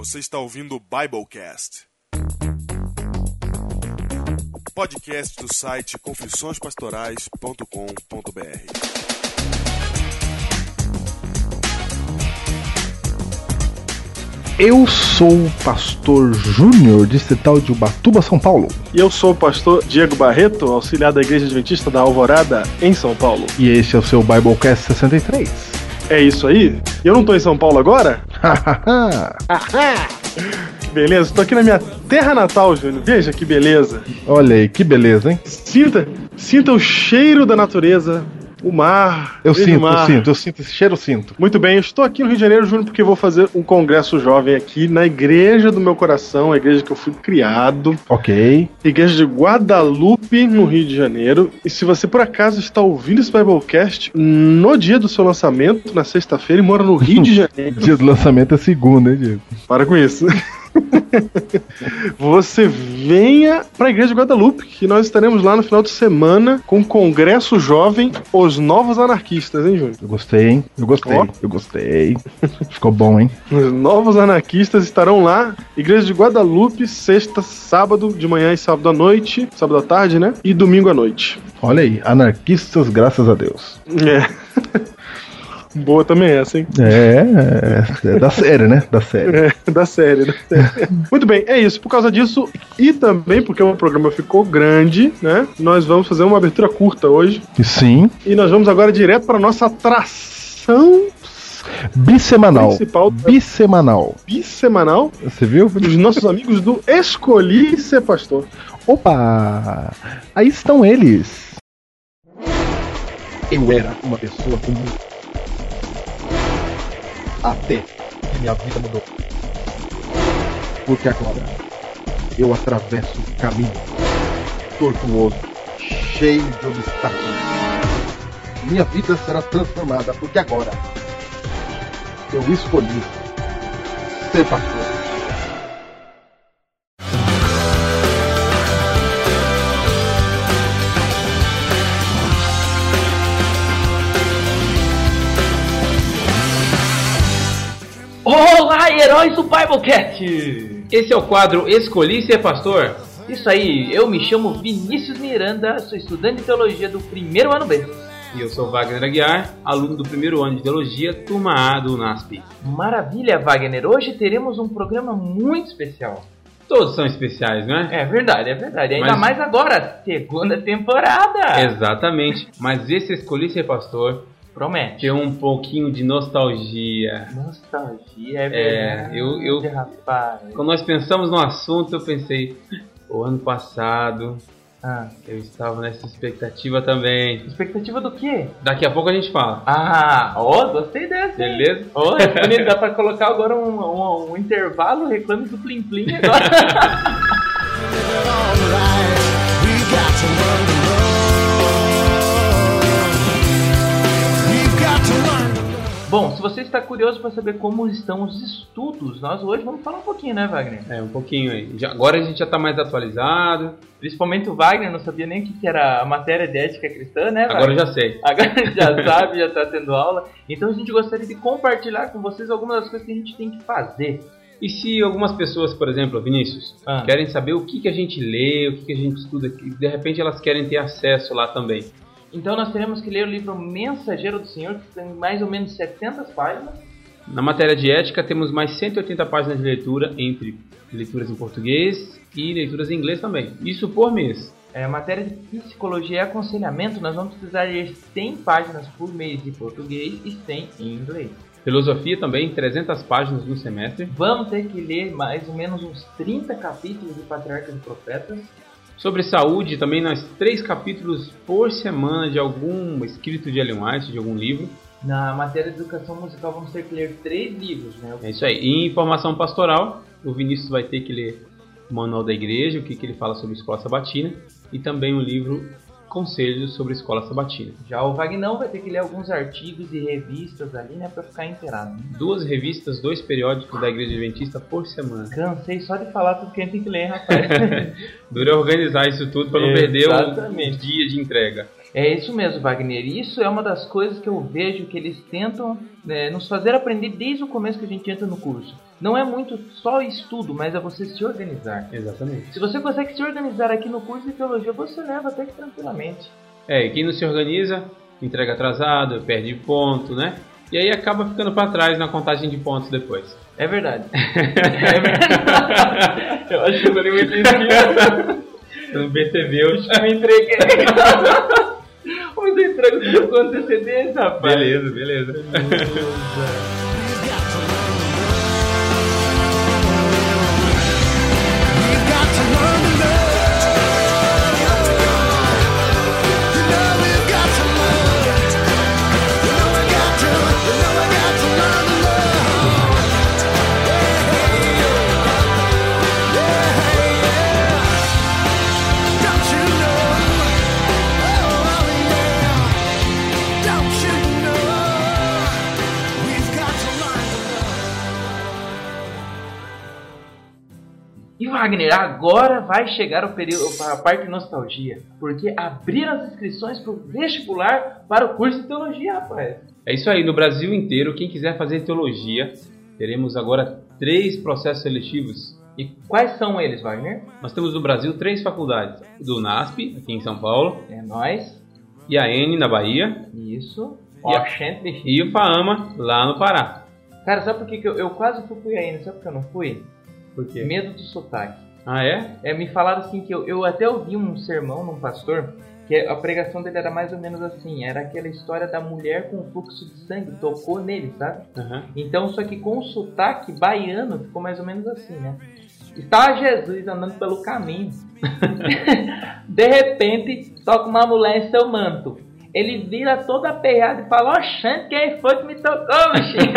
Você está ouvindo o Biblecast. Podcast do site confissõespastorais.com.br. Eu sou o pastor Júnior, distrital de Ubatuba, São Paulo. E eu sou o pastor Diego Barreto, auxiliar da Igreja Adventista da Alvorada, em São Paulo. E este é o seu Biblecast 63. É isso aí? E eu não tô em São Paulo agora? Beleza, tô aqui na minha terra natal, Júnior. Veja que beleza. Olha aí, que beleza, hein? Sinta, sinta o cheiro da natureza, o mar. Eu sinto, mar. eu sinto, eu sinto esse cheiro, eu sinto. Muito bem, eu estou aqui no Rio de Janeiro, Júnior, porque vou fazer um congresso jovem aqui na igreja do meu coração, a igreja que eu fui criado, Ok. igreja de Guadalupe, no Rio de Janeiro. E se você por acaso está ouvindo esse Biblecast no dia do seu lançamento, na sexta-feira, e mora no Rio de Janeiro, Dia do lançamento é segunda, hein, Diego? para com isso. Você venha para a Igreja de Guadalupe, que nós estaremos lá no final de semana com o Congresso Jovem Os Novos Anarquistas, hein, Júnior? Eu gostei, hein? Eu gostei, Ó. eu gostei. Ficou bom, hein? Os novos anarquistas estarão lá, Igreja de Guadalupe, sexta, sábado de manhã e sábado à noite, sábado à tarde, né? E domingo à noite. Olha aí, anarquistas, graças a Deus. É. Boa também essa, hein? É, é, é da série, né? Da série. É, da série, da série. Muito bem, é isso. Por causa disso, e também porque o programa ficou grande, né? Nós vamos fazer uma abertura curta hoje. Sim, E nós vamos agora direto para nossa atração bissemanal. principal Bissemanal. bissemanal Você viu? dos nossos amigos do Escolhi Ser Pastor. Opa! Aí estão eles. Eu era uma pessoa comum. Até que minha vida mudou. Porque agora eu atravesso um caminho tortuoso, cheio de obstáculos. Minha vida será transformada porque agora eu escolhi ser pastor. Olá, heróis do Biblecast! Esse é o quadro Escolhi Ser Pastor. Isso aí, eu me chamo Vinícius Miranda, sou estudante de teologia do primeiro ano B. E eu sou Wagner Aguiar, aluno do primeiro ano de Teologia, turma A do NASP. Maravilha, Wagner! Hoje teremos um programa muito especial. Todos são especiais, não é? É verdade, é verdade. Ainda Mas- mais agora, segunda temporada. Exatamente. Mas esse Escolhi Ser Pastor Promete. tem um pouquinho de nostalgia. Nostalgia, é É, verdade. eu- eu- Rapaz. Quando nós pensamos no assunto, eu pensei, o ano passado Ah, eu estava nessa expectativa também. expectativa do quê? Daqui a pouco a gente fala. Ah, ó, gostei dessa. Beleza? Ó, é bonito, dá pra colocar agora um, um- um intervalo, reclame do Plim Plim agora. Bom, se você está curioso para saber como estão os estudos, nós hoje vamos falar um pouquinho, né, Wagner? É, um pouquinho aí. Já- agora a gente já está mais atualizado. Principalmente o Wagner, não sabia nem o que era a matéria de ética cristã, né, Agora eu Wagner? já sei. Agora já sabe, já está tendo aula. Então a gente gostaria de compartilhar com vocês algumas das coisas que a gente tem que fazer. E se algumas pessoas, por exemplo, Vinícius, Ah. querem saber o que, que a gente lê, o que, que a gente estuda, de repente elas querem ter acesso lá também. Então nós teremos que ler o livro Mensageiro do Senhor, que tem mais ou menos 70 páginas. Na matéria de ética, temos mais 180 páginas de leitura, entre leituras em português e leituras em inglês também. Isso por mês. É, matéria de psicologia e aconselhamento, nós vamos precisar ler 100 páginas por mês em português e 100 em inglês. Filosofia também, 300 páginas no semestre. Vamos ter que ler mais ou menos uns 30 capítulos de Patriarcas e Profetas. Sobre saúde, também nós três capítulos por semana de algum escrito de Ellen White, de algum livro. Na matéria de educação musical vamos ter que ler três livros, né? É isso aí. E informação pastoral, o Vinícius vai ter que ler o Manual da Igreja, o que, que ele fala sobre escola sabatina, e também o livro Conselhos sobre Escola Sabatina. Já o Vagnão vai ter que ler alguns artigos e revistas ali, né, pra ficar inteirado. né? Duas revistas, dois periódicos da Igreja Adventista por semana. Cansei só de falar tudo que a gente tem que ler, rapaz. Dura organizar isso tudo para não perder o dia de entrega. É isso mesmo, Wagner. Isso é uma das coisas que eu vejo que eles tentam né, nos fazer aprender desde o começo que a gente entra no curso. Não é muito só estudo, mas é você se organizar. Exatamente. Se você consegue se organizar aqui no curso de teologia, você leva até que tranquilamente. É, e quem não se organiza, entrega atrasado, perde ponto, né? E aí acaba ficando para trás na contagem de pontos depois. É verdade. é verdade. eu acho que eu falei muito isso. No BTV eu Eu me entreguei. Mas eu entrego com antecedência, rapaz. Beleza, beleza. Wagner, agora vai chegar o período, a parte de nostalgia, porque abriram as inscrições para o vestibular para o curso de teologia, rapaz. É isso aí, no Brasil inteiro, quem quiser fazer teologia, teremos agora três processos seletivos. E quais são eles, Wagner? Nós temos no Brasil três faculdades: do NASP, aqui em São Paulo, É nós. e a N na Bahia, Isso. E a- e o FAAMA lá no Pará. Cara, sabe por que, eu, eu quase fui ainda? Sabe por que eu não fui? Por quê? Medo do sotaque. Ah, é? É, me falaram assim que eu, eu até ouvi um sermão num pastor que a pregação dele era mais ou menos assim, era aquela história da mulher com fluxo de sangue, tocou nele, sabe? Aham. Então, só que com o sotaque baiano ficou mais ou menos assim, né? Está Jesus andando pelo caminho. De repente, toca uma mulher em seu manto. Ele vira todo aperreado e fala, oxente, quem foi que me tocou, bichinho?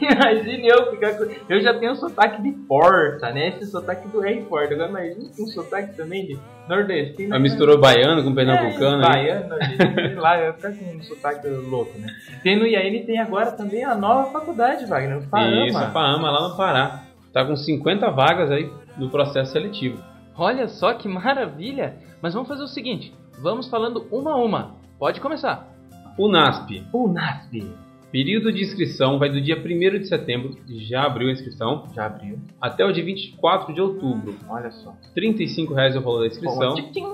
Imagine eu ficar com... Eu já tenho o sotaque de Porta, né? Esse sotaque do rei Porta. Agora imagina um sotaque também de nordestino. Mas misturou baiano com pernambucano. É, baiano, a gente, sei lá, eu ficar com um sotaque louco, né? Tem no IAN tem agora também a nova faculdade, Wagner, o FAAMA. Isso, a FAAMA lá no Pará. Tá com 50 vagas aí no processo seletivo. Olha só que maravilha! Mas vamos fazer o seguinte, vamos falando uma a uma. Pode começar. O NASP. O NASP. Período de inscrição vai do dia 1 de setembro, já abriu a inscrição, Já abriu. até o dia 24 de outubro. Olha só. 35 reais é o valor da inscrição. Tchim, tchim.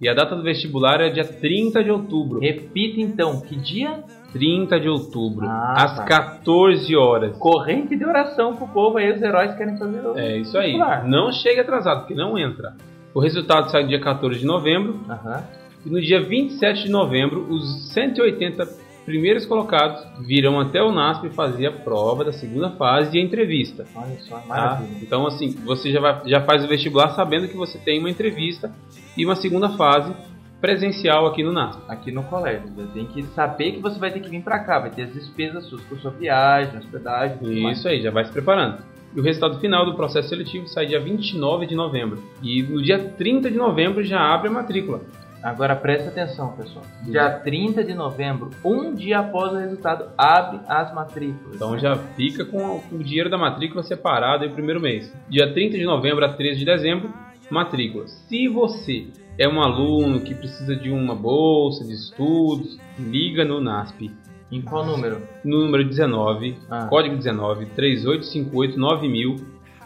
E a data do vestibular é dia 30 de outubro. Repita então, que dia? 30 de outubro, Ah, às tá. 14 horas. Corrente de oração pro povo aí, os heróis querem fazer o É isso aí. vestibular. Não chegue atrasado, porque não entra. O resultado sai dia 14 de novembro. Aham. E no dia 27 de novembro, os 180 primeiros colocados virão até o NASP fazer a prova da segunda fase de entrevista. Olha só, Tá? maravilha. Então, assim, você já, vai, já faz o vestibular sabendo que você tem uma entrevista e uma segunda fase presencial aqui no NASP. Aqui no colégio, você tem que saber que você vai ter que vir pra cá, vai ter as despesas suas por sua viagem, hospedagem, tudo mais. Isso aí, já vai se preparando. E o resultado final do processo seletivo sai dia 29 de novembro. E no dia 30 de novembro já abre a matrícula. Agora presta atenção, pessoal. Dia 30 de novembro, um dia após o resultado, abre as matrículas. Então já fica com o dinheiro da matrícula separado aí o primeiro mês. Dia 30 de novembro a 13 de dezembro, matrícula. Se você é um aluno que precisa de uma bolsa de estudos, liga no NASP. Em qual número? No número 19, Ah. código 19, 3858 9000.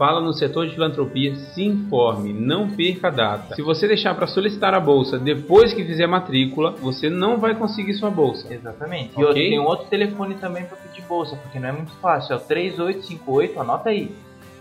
Fala no setor de filantropia, se informe, não perca a data. Se você deixar para solicitar a bolsa depois que fizer a matrícula, você não vai conseguir sua bolsa. Exatamente. E outro, tem um outro telefone também para pedir bolsa, porque não é muito fácil. É o 3858, anota aí.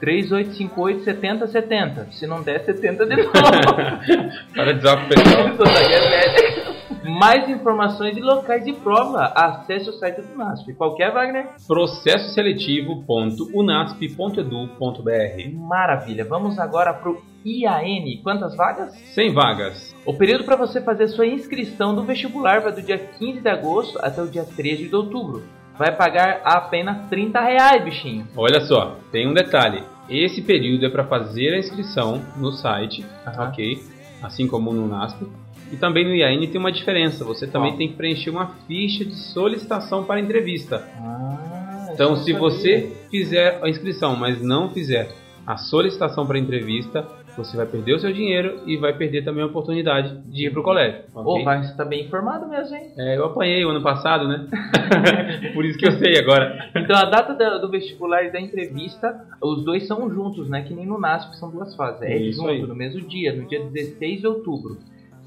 3858 7070. Se não der, 70 de novo. Para pro pessoal. Sotaque é velho. Mais informações de locais de prova, acesse o site do NASP. Qualquer, Wagner? processoseletivo.unasp.edu.br Maravilha. Vamos agora pro IAN. Quantas vagas? 100 vagas. O período para você fazer sua inscrição do vestibular vai do dia 15 de agosto até o dia 13 de outubro. Vai pagar apenas 30 reais, bichinho. Olha só, tem um detalhe. Esse período é para fazer a inscrição no site, Aham. ok? Assim como no NASP. E também no IAN tem uma diferença. Você também Qual? tem que preencher uma ficha de solicitação para entrevista. Ah, Então, se não você sabia. fizer a inscrição, mas não fizer a solicitação para entrevista, você vai perder o seu dinheiro e vai perder também a oportunidade de ir pro colégio. ok? Ô, vai, você tá bem informado mesmo, hein? É, eu apanhei o ano passado, né? Por isso que eu sei agora. Então a data da- do vestibular e da entrevista, os dois são juntos, né? Que nem no NASP, são duas fases. É Isso junto, aí. no mesmo dia, no dia 16 de outubro.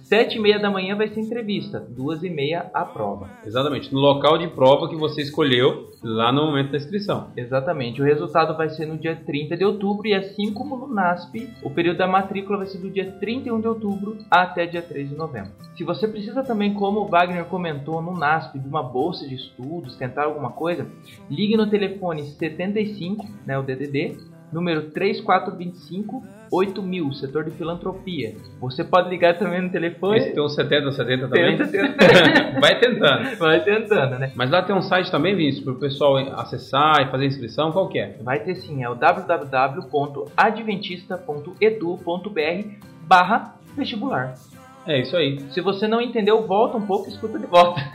Sete e meia da manhã vai ser entrevista, duas e meia a prova. Exatamente, no local de prova que você escolheu lá no momento da inscrição. Exatamente. O resultado vai ser no dia 30 de outubro e assim como no NASP, o período da matrícula vai ser do dia 31 de outubro até dia 3 de novembro. Se você precisa também, como o Wagner comentou no NASP, de uma bolsa de estudos, tentar alguma coisa, ligue no telefone 75, né, o DDD, número 3425 8000, setor de filantropia. Você pode ligar também no telefone. Esse tem uns 70, 70 também. Tenta, tenta. Vai tentando. Vai tentando, né? Mas lá tem um site também, Vinícius, para o pessoal acessar e fazer inscrição, qual que é? Vai ter sim, é o www.adventista.edu.br barra vestibular. É isso aí. Se você não entendeu, volta um pouco e escuta de volta.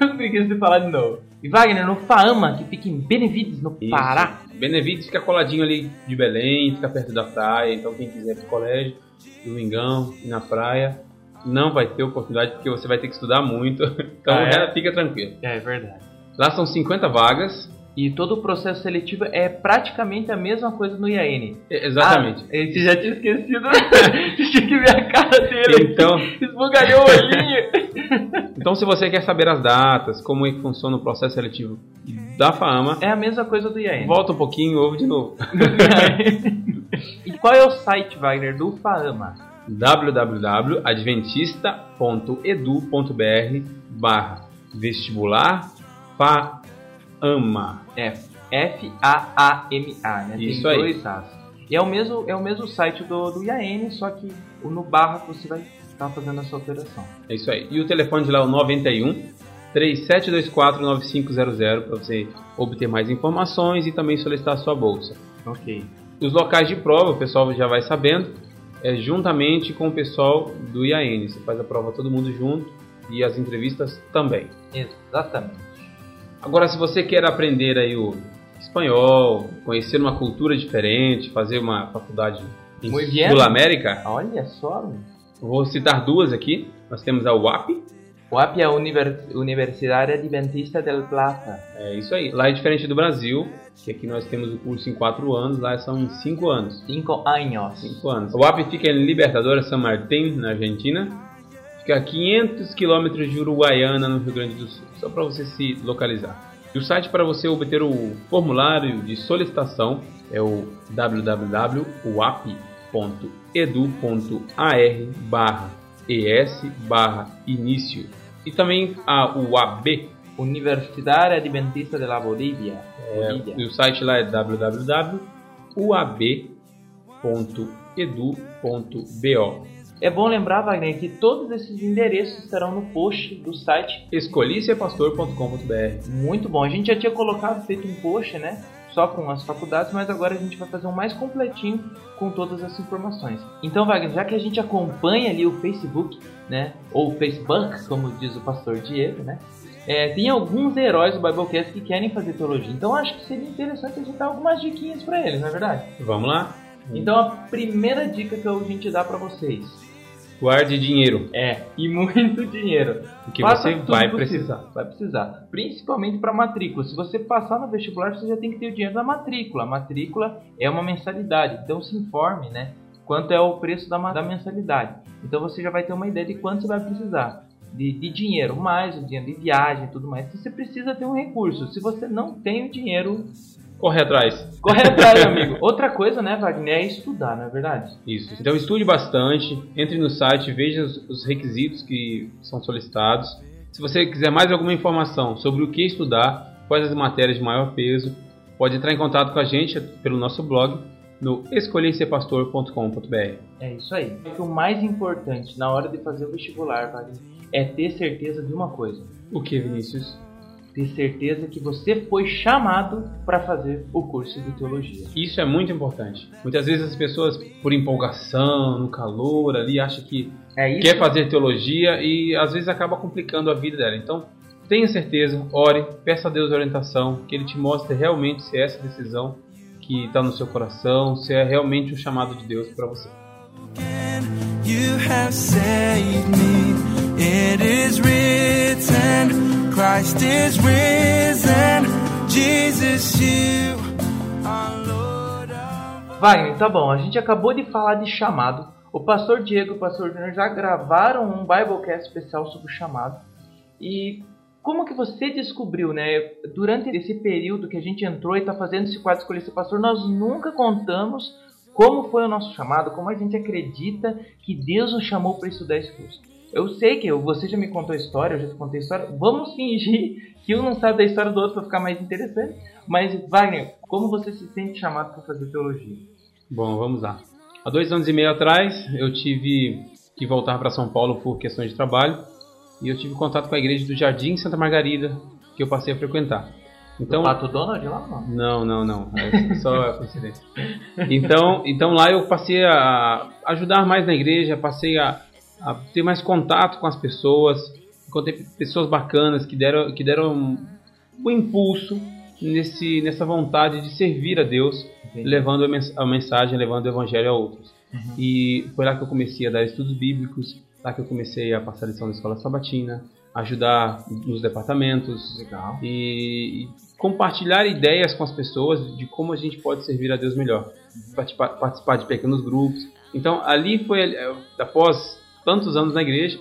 Eu preguiça de falar de novo. E Wagner, no Faama, que fica em Benevides, no Isso. Pará. Benevides fica coladinho ali de Belém, fica perto da praia, então quem quiser ir pro colégio, domingão, ir na praia, não vai ter oportunidade porque você vai ter que estudar muito. Então Ah, é? fica tranquilo. É verdade. Lá são 50 vagas. E todo o processo seletivo é praticamente a mesma coisa no IAN. É, Exatamente. Ah, você já tinha esquecido. tinha que ver a cara dele. Então, Esbugalhou o olhinho. então, se você quer saber as datas, como é que funciona o processo seletivo da FAMA, É a mesma coisa do IAN. volta um pouquinho e ouve de novo. e qual é o site, Wagner, do Faama? www.adventista.edu.br barra vestibular FAMA. É F-A-A-M-A, né? Isso Tem aí. dois As. E é o mesmo, é o mesmo site do, do IAN, só que no barra você vai estar fazendo essa alteração. É isso aí. E o telefone de lá é o 91 3724 9500 para você obter mais informações e também solicitar a sua bolsa. Ok. Os locais de prova, o pessoal já vai sabendo, é juntamente com o pessoal do IAN. Você faz a prova todo mundo junto e as entrevistas também. Exatamente. Agora, se você quer aprender aí o espanhol, conhecer uma cultura diferente, fazer uma faculdade em. Sul América, Olha só, vou citar duas aqui. Nós temos a UAP, o AP é a Univer- Universidade Adventista del Plata. é isso aí. Lá é diferente do Brasil, que aqui nós temos o curso em 4 anos, lá são 5 anos. Cinco anos. 5 anos. A UAP fica em Libertadora San Martín, na Argentina. Fica a 500 quilômetros de Uruguaiana, no Rio Grande do Sul. Só para você se localizar. E o site para você obter o formulário de solicitação é o www.uap.edu.ar es barra início. E também a UAB. Universidade Adventista de la Bolívia. Bolívia. E o site lá é www.uab.edu.bo. É bom lembrar, Wagner, que todos esses endereços estarão no post do site escolhicepastor.com.br Muito bom. A gente já tinha colocado, feito um post, né? Só com as faculdades, mas agora a gente vai fazer um mais completinho com todas as informações. Então, Wagner, já que a gente acompanha ali o Facebook, né? Ou Facebook, como diz o pastor Diego, né? É, tem alguns heróis do Biblecast que querem fazer teologia. Então, acho que seria interessante a gente dar algumas diquinhas para eles, não é verdade? Vamos lá? Então, a primeira dica que a gente dá para vocês Guarde dinheiro, é e muito dinheiro. porque Faça você vai precisar. Vai precisar. Principalmente para matrícula. Se você passar no vestibular, você já tem que ter o dinheiro da matrícula. A matrícula é uma mensalidade. Então se informe, né? Quanto é o preço da, da mensalidade. Então você já vai ter uma ideia de quanto você vai precisar. De, de dinheiro, mais o dinheiro de viagem e tudo mais. Então, Você precisa ter um recurso. Se você não tem o dinheiro, Corre atrás. corre atrás, amigo. Outra coisa, né, Wagner, é estudar, não é verdade? Isso. Então estude bastante, entre no site, veja os, os requisitos que são solicitados. Se você quiser mais alguma informação sobre o que estudar, quais as matérias de maior peso, pode entrar em contato com a gente pelo nosso blog no escolherserpastor.com.br. É isso aí. O mais importante na hora de fazer o vestibular, Wagner, é ter certeza de uma coisa. O que, Vinícius? Ter certeza que você foi chamado para fazer o curso de teologia. Isso é muito importante. Muitas vezes as pessoas, por empolgação, no calor ali, acham que É isso. quer fazer teologia e às vezes acaba complicando a vida dela. Então, tenha certeza, ore, peça a Deus orientação, que Ele te mostre realmente se é essa decisão que está no seu coração, se é realmente um chamado de Deus para você. You have saved me. It is written, Christ is risen. Jesus, you are Lord of Wagner, tá bom. A gente acabou de falar de chamado. O pastor Diego e o pastor Júnior já gravaram um Biblecast especial sobre o chamado. E como que você descobriu, né? Durante esse período que a gente entrou e está fazendo esse quadro Escolher Ser Pastor, nós nunca contamos como foi o nosso chamado, como a gente acredita que Deus nos chamou para estudar esse curso. Eu sei que você já me contou a história, eu já te contei a história. Vamos fingir que um não sabe da história do outro para ficar mais interessante. Mas, Wagner, como você se sente chamado para fazer teologia? Bom, vamos lá. Há dois anos e meio atrás, eu tive que voltar para São Paulo por questões de trabalho e eu tive contato com a igreja do Jardim Santa Margarida, que eu passei a frequentar. Então, Então, o Pato Donald lá não? não, não, não. É só coincidência. Então, então lá eu passei a ajudar mais na igreja, passei a, a ter mais contato com as pessoas, encontrei pessoas bacanas que deram, que deram um impulso nesse, nessa vontade de servir a Deus, Entendi. levando a mens- a mensagem, levando o evangelho a outros. E foi lá que eu comecei a dar estudos bíblicos, lá que eu comecei a passar lição da escola sabatina, ajudar nos departamentos, Legal. e, e compartilhar ideias com as pessoas de como a gente pode servir a Deus melhor. Participar, participar de pequenos grupos. Então, ali foi, eh, após tantos anos na igreja,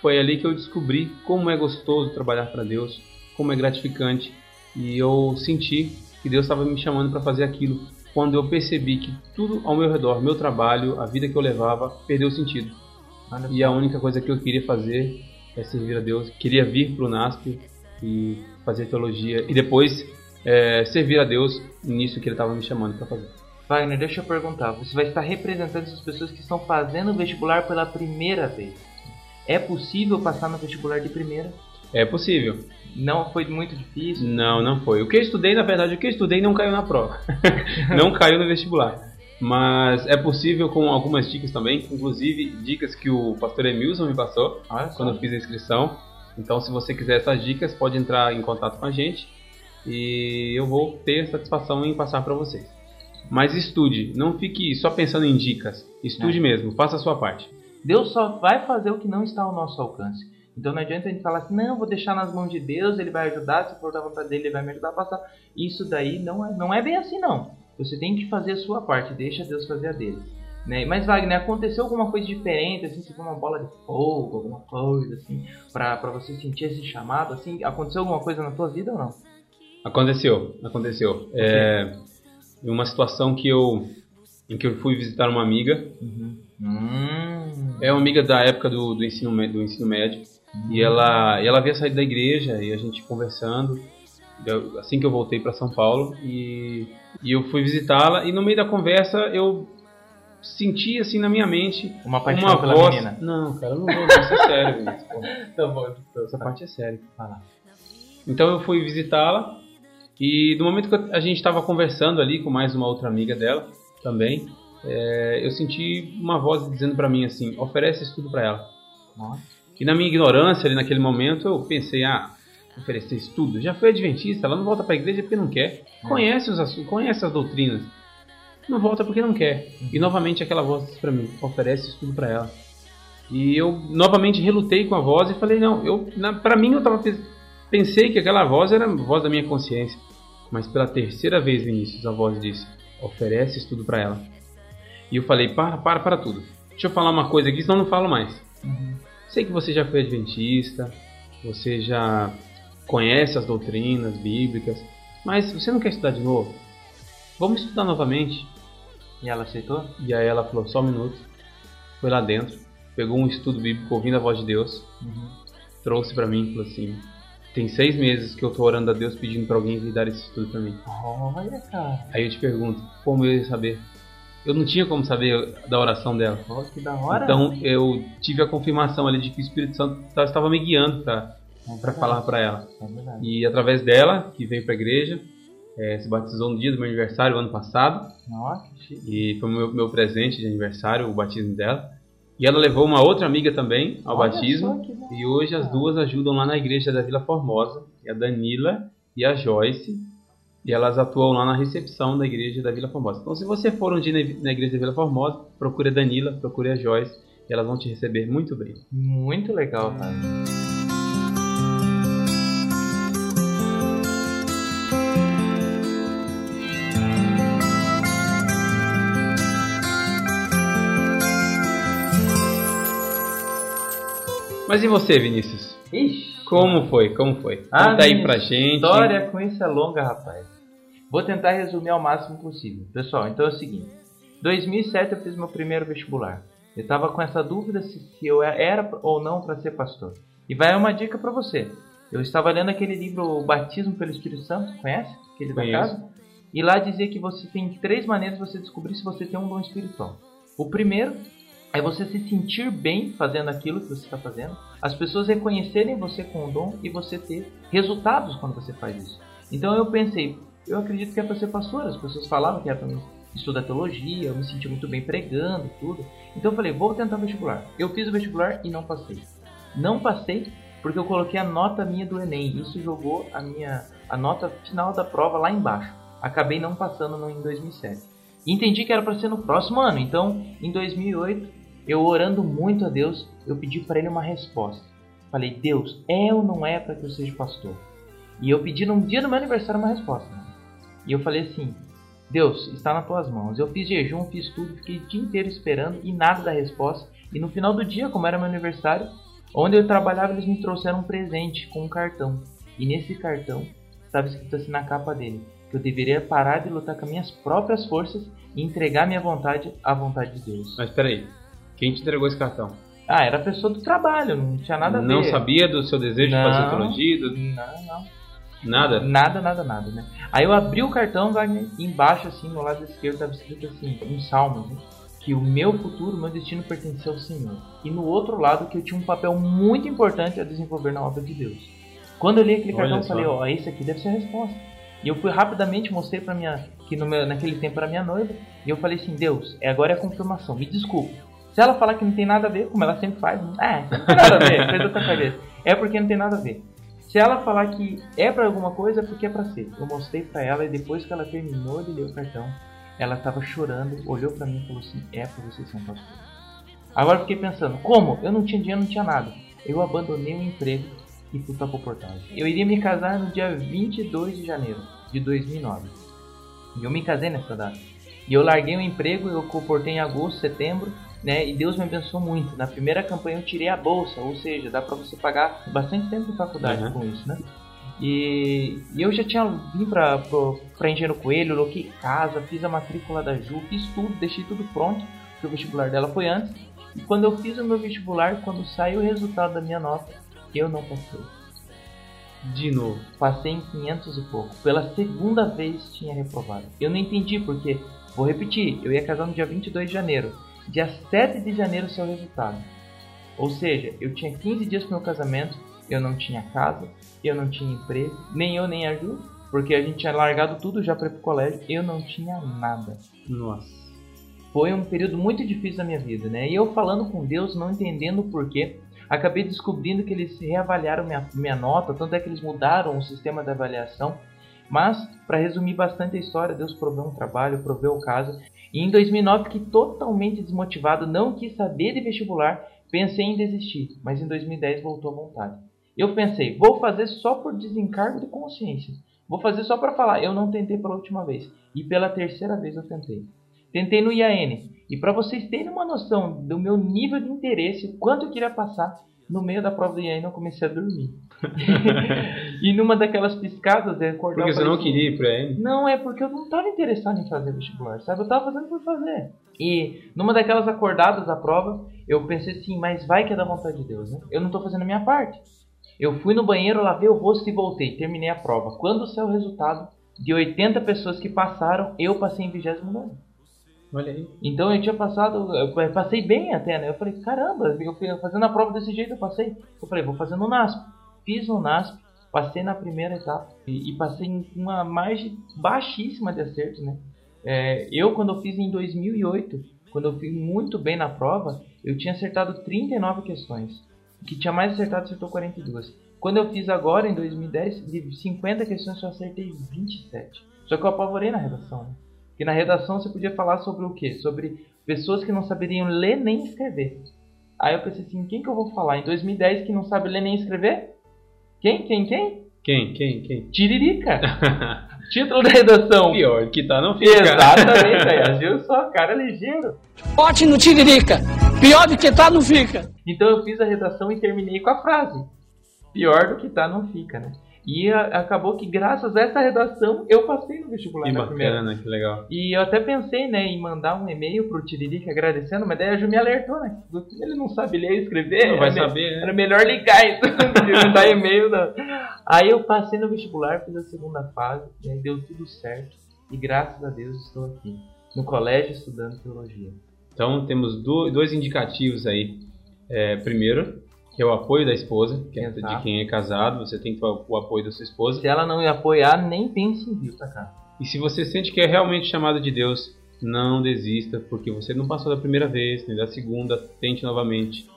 foi ali que eu descobri como é gostoso trabalhar para Deus, como é gratificante. E eu senti que Deus estava me chamando para fazer aquilo quando eu percebi que tudo ao meu redor, meu trabalho, a vida que eu levava, perdeu sentido. E a única coisa que eu queria fazer é servir a Deus. Queria vir para o NASP e fazer teologia. E depois é, servir a Deus nisso que Ele estava me chamando para fazer. Wagner, deixa eu perguntar. Você vai estar representando essas pessoas que estão fazendo o vestibular pela primeira vez. É possível passar no vestibular de primeira? É possível. Não foi muito difícil? Não, não foi. O que eu estudei, na verdade, o que eu estudei não caiu na prova. não caiu no vestibular. Mas é possível com algumas dicas também, inclusive dicas que o pastor Emilson me passou quando eu fiz a inscrição. Então, se você quiser essas dicas, pode entrar em contato com a gente e eu vou ter satisfação em passar para vocês. Mas estude, não fique só pensando em dicas. Estude É. mesmo, faça a sua parte. Deus só vai fazer o que não está ao nosso alcance. Então não adianta a gente falar assim, não, vou deixar nas mãos de Deus, ele vai ajudar, se for da vontade dele, ele vai me ajudar a passar. Isso daí não é, não é bem assim não. Você tem que fazer a sua parte, deixa Deus fazer a dele. Né? Mas Wagner, aconteceu alguma coisa diferente, assim, tipo uma bola de fogo, alguma coisa assim, pra, pra você sentir esse chamado, assim? Aconteceu alguma coisa na tua vida ou não? Aconteceu, aconteceu. É, em uma situação que eu em que eu fui visitar uma amiga, Hum, é uma amiga da época do, do ensino do ensino médio, e ela e ela havia saído da igreja e a gente conversando, assim que eu voltei para São Paulo e, e eu fui visitá-la e no meio da conversa eu senti assim na minha mente uma paixão uma pela voz. menina. Não, cara, eu não vou, isso é sério, pô. Tá bom. Essa parte é séria. Então eu fui visitá-la e no momento que a gente estava conversando ali com mais uma outra amiga dela também, é, eu senti uma voz dizendo para mim assim: oferece isso tudo para ela. Nossa. E na minha ignorância ali naquele momento eu pensei: ah, oferecer estudo? Já foi adventista, ela não volta para a igreja porque não quer. Conhece, os, conhece as doutrinas. Não volta porque não quer. E novamente aquela voz disse para mim: oferece isso tudo para ela. E eu novamente relutei com a voz e falei: não, eu, para mim eu tava pens- pensei que aquela voz era a voz da minha consciência. Mas pela terceira vez, Vinícius, a voz disse: oferece tudo para ela. E eu falei: para, para, para tudo. Deixa eu falar uma coisa aqui, senão eu não falo mais. Sei que você já foi adventista, você já conhece as doutrinas bíblicas, mas você não quer estudar de novo? Vamos estudar novamente. E ela aceitou? E aí ela falou: só um minuto. Foi lá dentro, pegou um estudo bíblico ouvindo a voz de Deus, trouxe pra mim e falou assim: tem seis meses que eu tô orando a Deus pedindo pra alguém vir dar esse estudo pra mim. Olha, cara. Aí eu te pergunto: como eu ia saber? Eu não tinha como saber da oração dela. Que da hora. Então eu tive a confirmação ali de que o Espírito Santo estava me guiando para para falar para ela. É. E através dela, que veio para a igreja, eh, se batizou no dia do meu aniversário, ano passado, Nossa, que chique. e foi meu, meu presente de aniversário, o batismo dela. E ela levou uma outra amiga também ao Olha batismo. E hoje as duas ajudam lá na igreja da Vila Formosa, e a Danila e a Joyce. E elas atuam lá na recepção da igreja da Vila Formosa. Então, se você for um dia na- na igreja da Vila Formosa, procure a Danila, procure a Joyce, e elas vão te receber muito bem. Muito legal, cara. Mas e você, Vinícius? Ixi, Como foi? Como foi? Ah, Conta aí pra gente. história com isso é longa, rapaz. Vou tentar resumir ao máximo possível. Pessoal, então é o seguinte. 2007 eu fiz meu primeiro vestibular. Eu estava com essa dúvida se, se eu era ou não para ser pastor. E vai uma dica para você. Eu estava lendo aquele livro O Batismo pelo Espírito Santo, conhece? Aquele da Conheço. casa? E lá dizia que você tem três maneiras de você descobrir se você tem um dom espiritual. O primeiro é você se sentir bem fazendo aquilo que você está fazendo, as pessoas reconhecerem você com o dom e você ter resultados quando você faz isso. Então eu pensei, eu acredito que é para ser pastor, as pessoas falavam que era para mim estudar teologia, eu me senti muito bem pregando, tudo. Então eu falei, vou tentar o vestibular. Eu fiz o vestibular e não passei. Não passei porque eu coloquei a nota minha do Enem. Isso jogou a minha a nota final da prova lá embaixo. Acabei não passando no, em 2007. E entendi que era para ser no próximo ano. Então, em 2008, eu orando muito a Deus, eu pedi para ele uma resposta. Falei, Deus, é ou não é para que eu seja pastor? E eu pedi num dia do meu aniversário uma resposta. né? E eu falei assim, Deus, está nas tuas mãos. Eu fiz jejum, fiz tudo, fiquei o dia inteiro esperando e nada da resposta. E no final do dia, como era meu aniversário, onde eu trabalhava, eles me trouxeram um presente com um cartão. E nesse cartão estava escrito assim na capa dele, que eu deveria parar de lutar com as minhas próprias forças e entregar minha vontade à vontade de Deus. Mas peraí, quem te entregou esse cartão? Ah, era a pessoa do trabalho, não tinha nada a ver. Não sabia do seu desejo de Não. fazer teologia? do- Não, não. Nada? Nada, nada, nada, né? Aí eu abri o cartão, Wagner, e embaixo, assim, no lado esquerdo, estava escrito assim, um salmo, né? que o meu futuro, meu destino pertencia ao Senhor. E no outro lado, que eu tinha um papel muito importante a desenvolver na obra de Deus. Quando eu li aquele cartão, eu falei, ó, esse aqui deve ser a resposta. E eu fui rapidamente, mostrei pra minha, que no meu, naquele tempo era minha noiva, e eu falei assim, Deus, é agora é a confirmação, me desculpe. Se ela falar que não tem nada a ver, como ela sempre faz, né? é, não tem nada a ver, fez outra cabeça. É porque não tem nada a ver. Se ela falar que é pra alguma coisa, é porque é pra ser. Eu mostrei pra ela e depois que ela terminou de ler o cartão, ela tava chorando, olhou pra mim e falou assim: É pra você ser um pastor. Agora eu fiquei pensando: Como? Eu não tinha dinheiro, não tinha nada. Eu abandonei o emprego e fui pra comportagem. Eu iria me casar no dia 22 de janeiro de 2009. E eu me casei nessa data. E eu larguei o emprego, eu comportei em agosto, setembro, né? E Deus me abençoou muito. Na primeira campanha eu tirei a bolsa, ou seja, dá pra você pagar bastante tempo de faculdade Uhum. com isso, né? E, e eu já tinha pra, pra Engenheiro Coelho, loquei casa, fiz a matrícula da Ju, fiz tudo, deixei tudo pronto, porque o vestibular dela foi antes. E quando eu fiz o meu vestibular, quando saiu o resultado da minha nota, eu não passei. De novo. Passei em 500 e pouco. Pela segunda vez tinha reprovado. Eu não entendi porque, vou repetir, eu ia casar no dia 22 de janeiro. Dia 7 de janeiro o resultado. Ou seja, eu tinha 15 dias para meu casamento, eu não tinha casa, eu não tinha emprego, nem eu nem a Ju, porque a gente tinha largado tudo já para ir pro colégio, eu não tinha nada. Nossa. Foi um período muito difícil da minha vida, né? E eu falando com Deus, não entendendo o porquê, acabei descobrindo que eles reavaliaram minha, minha nota, tanto é que eles mudaram o sistema de avaliação. Mas, para resumir bastante a história, Deus proveu um trabalho, proveu casa. E em 2009, fiquei totalmente desmotivado, não quis saber de vestibular, pensei em desistir, mas em 2010 voltou à vontade. Eu pensei, vou fazer só por desencargo de consciência. Vou fazer só para falar, eu não tentei pela última vez. E pela terceira vez eu tentei. Tentei no IAN. E para vocês terem uma noção do meu nível de interesse, quanto eu queria passar, no meio da prova do IAN eu comecei a dormir. e numa daquelas piscadas, eu acordava Porque você não assim, queria ir pra ele? não, é porque eu não estava interessado em fazer vestibular, sabe? Eu estava fazendo por fazer. E numa daquelas acordadas da prova, eu pensei assim, mas vai que é da vontade de Deus, né? Eu não estou fazendo a minha parte. Eu fui no banheiro, lavei o rosto e voltei. Terminei a prova. Quando saiu o resultado, de 80 pessoas que passaram, eu passei em 29. Olha aí. Então eu tinha passado, eu passei bem até, né? Eu falei, caramba, eu fazendo a prova desse jeito, eu passei. Eu falei, vou fazer no NASP. Fiz no NASP, passei na primeira etapa e, e passei em uma margem baixíssima de acerto, né? É, eu, quando eu fiz em 2008, quando eu fui muito bem na prova, eu tinha acertado 39 questões. O que tinha mais acertado acertou 42. Quando eu fiz agora, em 2010, de 50 questões eu acertei 27. Só que eu apavorei na redação. Né? Porque na redação você podia falar sobre o quê? Sobre pessoas que não saberiam ler nem escrever. Aí eu pensei assim, quem que eu vou falar? Em 2010 que não sabe ler nem escrever? Quem? Quem? Quem? Quem? Quem? Quem? Tiririca. Título da redação. Pior que tá, não fica. Exatamente, aí, viu só, cara é ligeiro. Bote no tiririca. Pior do que tá, não fica. Então eu fiz a redação e terminei com a frase. Pior do que tá, não fica, né? E a, acabou que graças a essa redação eu passei no vestibular Que na primeira. bacana, que legal. E eu até pensei, né, em mandar um e-mail pro Tiririca agradecendo, mas daí a Ju me alertou, né? Ele não sabe ler e escrever. Não vai era me- saber, né? Era melhor ligar do que mandar e-mail, não. Aí eu passei no vestibular, fiz a segunda fase, né, deu tudo certo. E graças a Deus estou aqui, no colégio estudando teologia. Então temos do- dois indicativos aí. É, primeiro, que é o apoio da esposa, que é de quem é casado, você tem que ter o apoio da sua esposa. Se ela não me apoiar, nem pense em cá. E se você sente que é realmente chamado de Deus, não desista, porque você não passou da primeira vez, nem da segunda, tente novamente.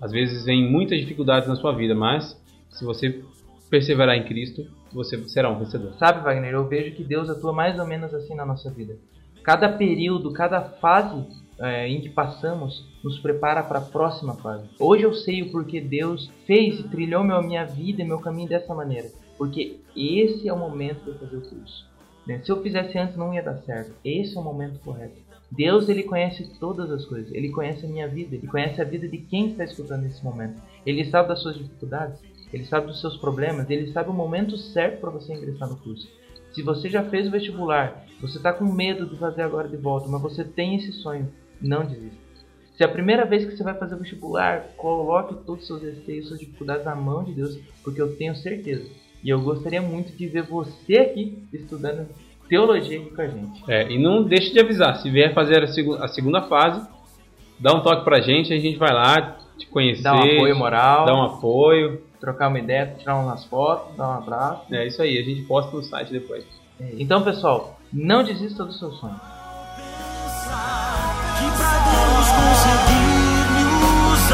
Às vezes vem muitas dificuldades na sua vida, mas se você perseverar em Cristo, você será um vencedor. Sabe, Wagner, eu vejo que Deus atua mais ou menos assim na nossa vida. Cada período, cada fase é, em que passamos, nos prepara para a próxima fase. Hoje eu sei o porquê Deus fez e trilhou meu, minha vida e meu caminho dessa maneira. Porque esse é o momento de eu fazer o curso. né? Se eu fizesse antes, não ia dar certo. Esse é o momento correto. Deus, ele conhece todas as coisas. Ele conhece a minha vida. Ele conhece a vida de quem está escutando nesse momento. Ele sabe das suas dificuldades. Ele sabe dos seus problemas. Ele sabe o momento certo para você ingressar no curso. Se você já fez o vestibular, você está com medo de fazer agora de volta, mas você tem esse sonho, não desista. Se é a primeira vez que você vai fazer o vestibular, coloque todos os seus receios, suas dificuldades na mão de Deus, porque eu tenho certeza. E eu gostaria muito de ver você aqui estudando teologia aqui com a gente. É, e não deixe de avisar, se vier fazer a, segu- a segunda fase, dá um toque pra gente, a gente vai lá te conhecer, Dá um apoio moral, dá um apoio. trocar uma ideia, tirar umas fotos, dar um abraço. É isso aí, a gente posta no site depois. Então, pessoal, não desista do seu sonho.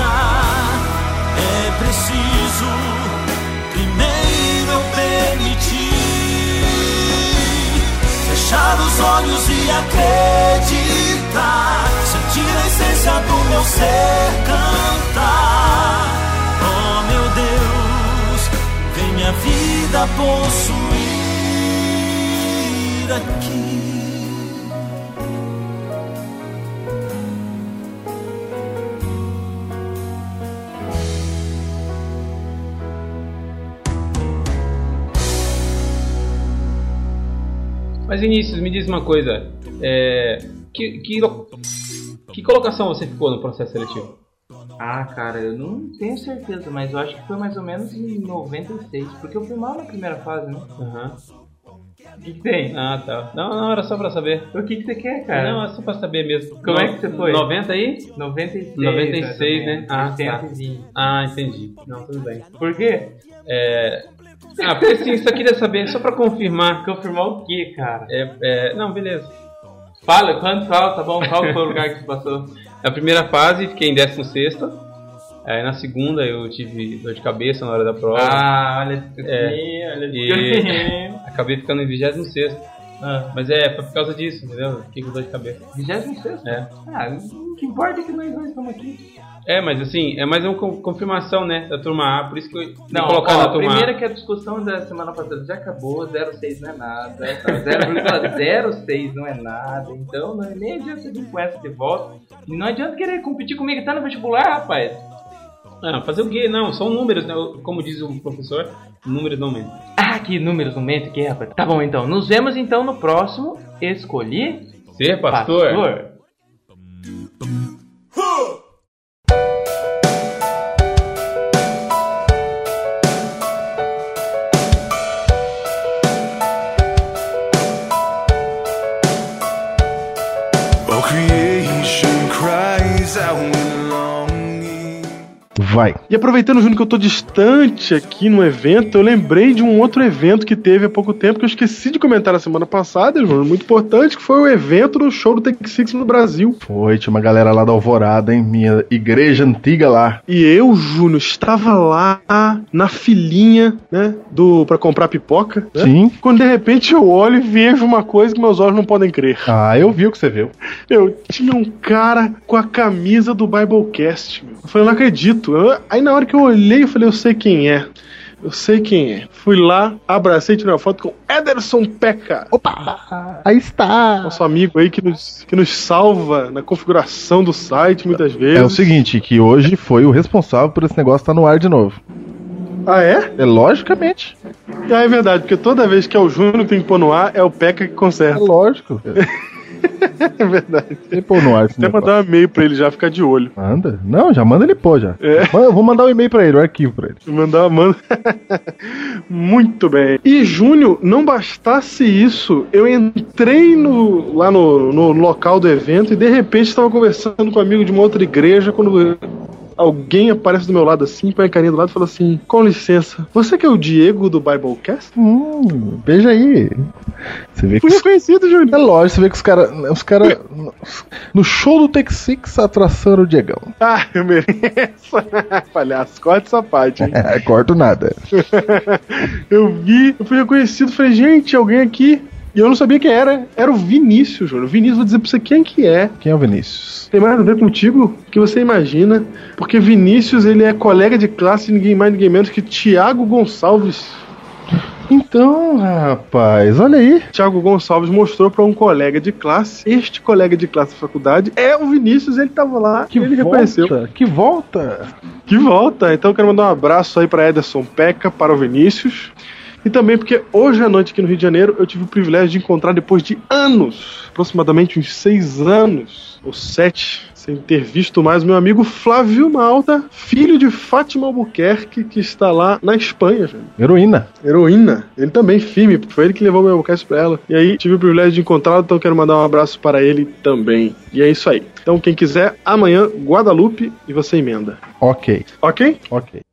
É preciso primeiro permitir fechar os olhos e acreditar, sentir a essência do meu ser cantar. Oh meu Deus, vem minha vida possuir aqui. Mas Vinícius, me diz uma coisa, é, que, que, que colocação você ficou no processo seletivo? Ah, cara, eu não tenho certeza, mas eu acho que foi mais ou menos em 96, porque eu fui mal na primeira fase, né? Aham. O que, que tem? Ah, tá. Não, não, era só pra saber. O que, que você quer, cara? Não, é só pra saber mesmo. Como é que você foi? 90 aí? 96. 96, né? Ah, Ah, tá. Ah, entendi. Não, tudo bem. Por quê? É... Ah, assim, só queria saber, só pra confirmar. Confirmar o quê, cara? É, é... Não, beleza. Fala, quanto fala, tá bom? Qual foi o lugar que você passou? Na primeira fase, fiquei em 16. Aí na segunda, eu tive dor de cabeça na hora da prova. Ah, olha É. olha E-. Acabei ficando em 26. Ah, Mas é, por causa disso, entendeu? Fiquei com dor de cabeça. 26? É. Ah, o que importa é que nós dois estamos aqui. É, mas assim, é mais uma con- confirmação, né? Da turma A, por isso que eu Não, colocar ó, na turma primeiro A. que a discussão da semana passada já acabou, 0,6 não é nada, tá? 0,06 não é nada, então não, nem adianta você vir com essa de volta. E não adianta querer competir comigo, tá no vestibular, rapaz. Ah, fazer o quê? Não, são números, né? Como diz o professor, números não mentem. Ah, que números não mente aqui, rapaz. Tá bom, então, nos vemos então no próximo Escolhi Ser pastor? Pastor. Vai. E aproveitando, Júnior, que eu tô distante aqui no evento, eu lembrei de um outro evento que teve há pouco tempo que eu esqueci de comentar na semana passada, Júnior, muito importante, que foi o evento do show do Take Six no Brasil. Foi, tinha uma galera lá da Alvorada, hein? Minha igreja antiga lá. E eu, Júnior, estava lá na filinha, né, do para comprar pipoca, né? Sim. Quando de repente eu olho e vejo uma coisa que meus olhos não podem crer. Ah, eu vi o que você viu. Eu tinha um cara com a camisa do Biblecast. Meu. Eu falei, não acredito. Eu- aí na hora que eu olhei, eu falei, eu sei quem é. Eu sei quem é. Fui lá, abracei, tirei uma foto com Ederson Peca. Opa! Aí está! Nosso amigo aí que nos, que nos salva na configuração do site muitas vezes. É o seguinte, que hoje foi o responsável por esse negócio estar no ar de novo. Ah, é? É logicamente. Ah, é verdade, porque toda vez que é o Júnior que tem que pôr no ar, é o Peca que É conserta. lógico. É verdade. Tem pôr no ar Até mandar um e-mail pra ele já ficar de olho. Manda? Não, já manda ele pôr já. É. Manda- Vou mandar um e-mail pra ele, um arquivo pra ele. Mandar, manda. Muito bem. E Júnior, não bastasse isso, eu entrei no, lá no, no local do evento e de repente estava conversando com um amigo de uma outra igreja quando alguém aparece do meu lado assim, põe a carinha do lado e fala assim: Com licença, você que é o Diego do Biblecast? Hum, veja aí. Você vê que. Fui reconhecido, É Júnior. lógico, você vê que os caras. Os cara, no show do Tech Six, a atração era o Diegão. Ah, eu mereço. Palhaço, corta essa parte, hein? É, corto nada. Eu vi, eu fui reconhecido, falei, gente, alguém aqui. E eu não sabia quem era. Era o Vinícius, Júnior. Vinícius, vou dizer pra você quem que é. Quem é o Vinícius? Tem mais a ver contigo que você imagina. Porque Vinícius, ele é colega de classe ninguém mais, ninguém menos que Tiago Gonçalves. Então, rapaz, olha aí. Tiago Gonçalves mostrou pra um colega de classe. Este colega de classe da faculdade é o Vinícius, ele tava lá Que ele volta, reconheceu. que volta. Que volta! Então eu quero mandar um abraço aí para Ederson Peca, para o Vinícius. E também porque hoje à noite aqui no Rio de Janeiro eu tive o privilégio de encontrar depois de anos, aproximadamente uns seis anos ou sete, sem ter visto mais meu amigo Flávio Malta, filho de Fátima Albuquerque, que está lá na Espanha, velho. Heroína. Heroína. Ele também, firme. Foi ele que levou meu podcast pra ela. E aí, tive o privilégio de encontrá-lo, então quero mandar um abraço para ele também. E é isso aí. Então, quem quiser, amanhã, Guadalupe, e você emenda. Ok, Ok? ok.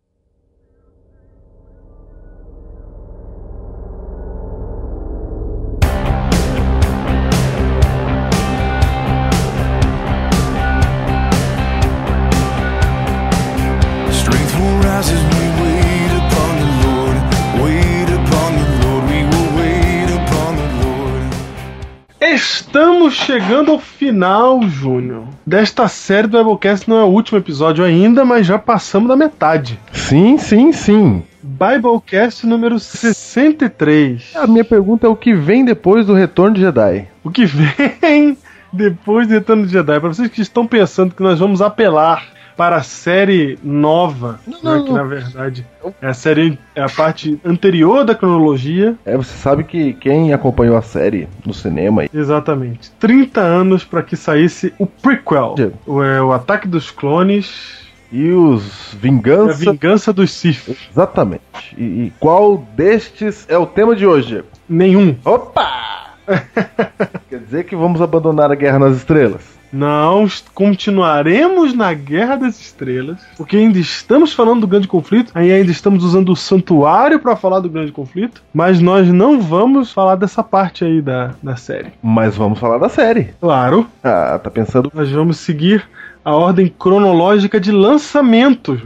Chegando ao final, Júnior. Desta série do Biblecast não é o último episódio ainda, mas já passamos da metade. Sim, sim, sim. Biblecast número 63. A minha pergunta é o que vem depois do retorno de Jedi? O que vem depois de Retorno de Jedi? Para vocês que estão pensando que nós vamos apelar para a série nova, não, né, que na verdade é a série é a parte anterior da cronologia. É, você sabe que quem acompanhou a série no cinema Exatamente. 30 anos para que saísse o prequel, Diego. o, é, o Ataque dos Clones e os e a Vingança. Vingança dos Sith. Exatamente. E, e qual destes é o tema de hoje? Nenhum. Opa! Quer dizer que vamos abandonar a Guerra nas Estrelas? Não, continuaremos na Guerra das Estrelas, porque ainda estamos falando do grande conflito, aí ainda estamos usando o santuário para falar do grande conflito, mas nós não vamos falar dessa parte aí da, da série. Mas vamos falar da série. Claro, Ah, tá pensando. nós vamos seguir a ordem cronológica de lançamentos.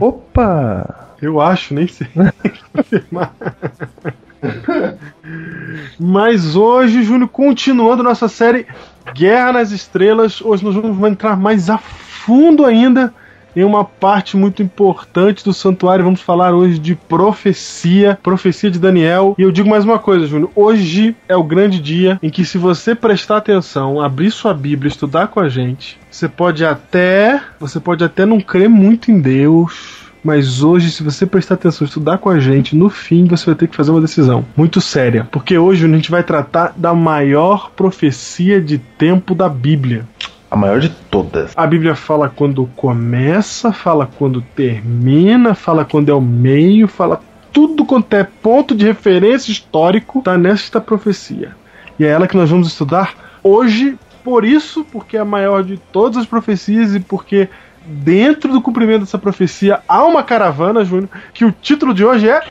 Opa! Eu acho, nem sei confirmar. Mas hoje, Júnior, continuando nossa série Guerra nas Estrelas, hoje nós vamos entrar mais a fundo ainda em uma parte muito importante do santuário. Vamos falar hoje de profecia, profecia de Daniel. E eu digo mais uma coisa, Júnior: hoje é o grande dia em que, se você prestar atenção, abrir sua Bíblia, estudar com a gente, você pode até, você pode até não crer muito em Deus. Mas hoje, se você prestar atenção, estudar com a gente, no fim você vai ter que fazer uma decisão muito séria. Porque hoje a gente vai tratar da maior profecia de tempo da Bíblia. A maior de todas. A Bíblia fala quando começa, fala quando termina, fala quando é o meio, fala tudo quanto é ponto de referência histórico tá nesta profecia. E é ela que nós vamos estudar hoje, por isso, porque é a maior de todas as profecias e porque dentro do cumprimento dessa profecia, há uma caravana, Júnior, que o título de hoje é.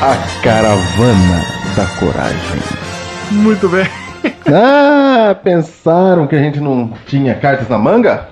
A Caravana da Coragem. Muito bem. Ah, pensaram que a gente não tinha cartas na manga?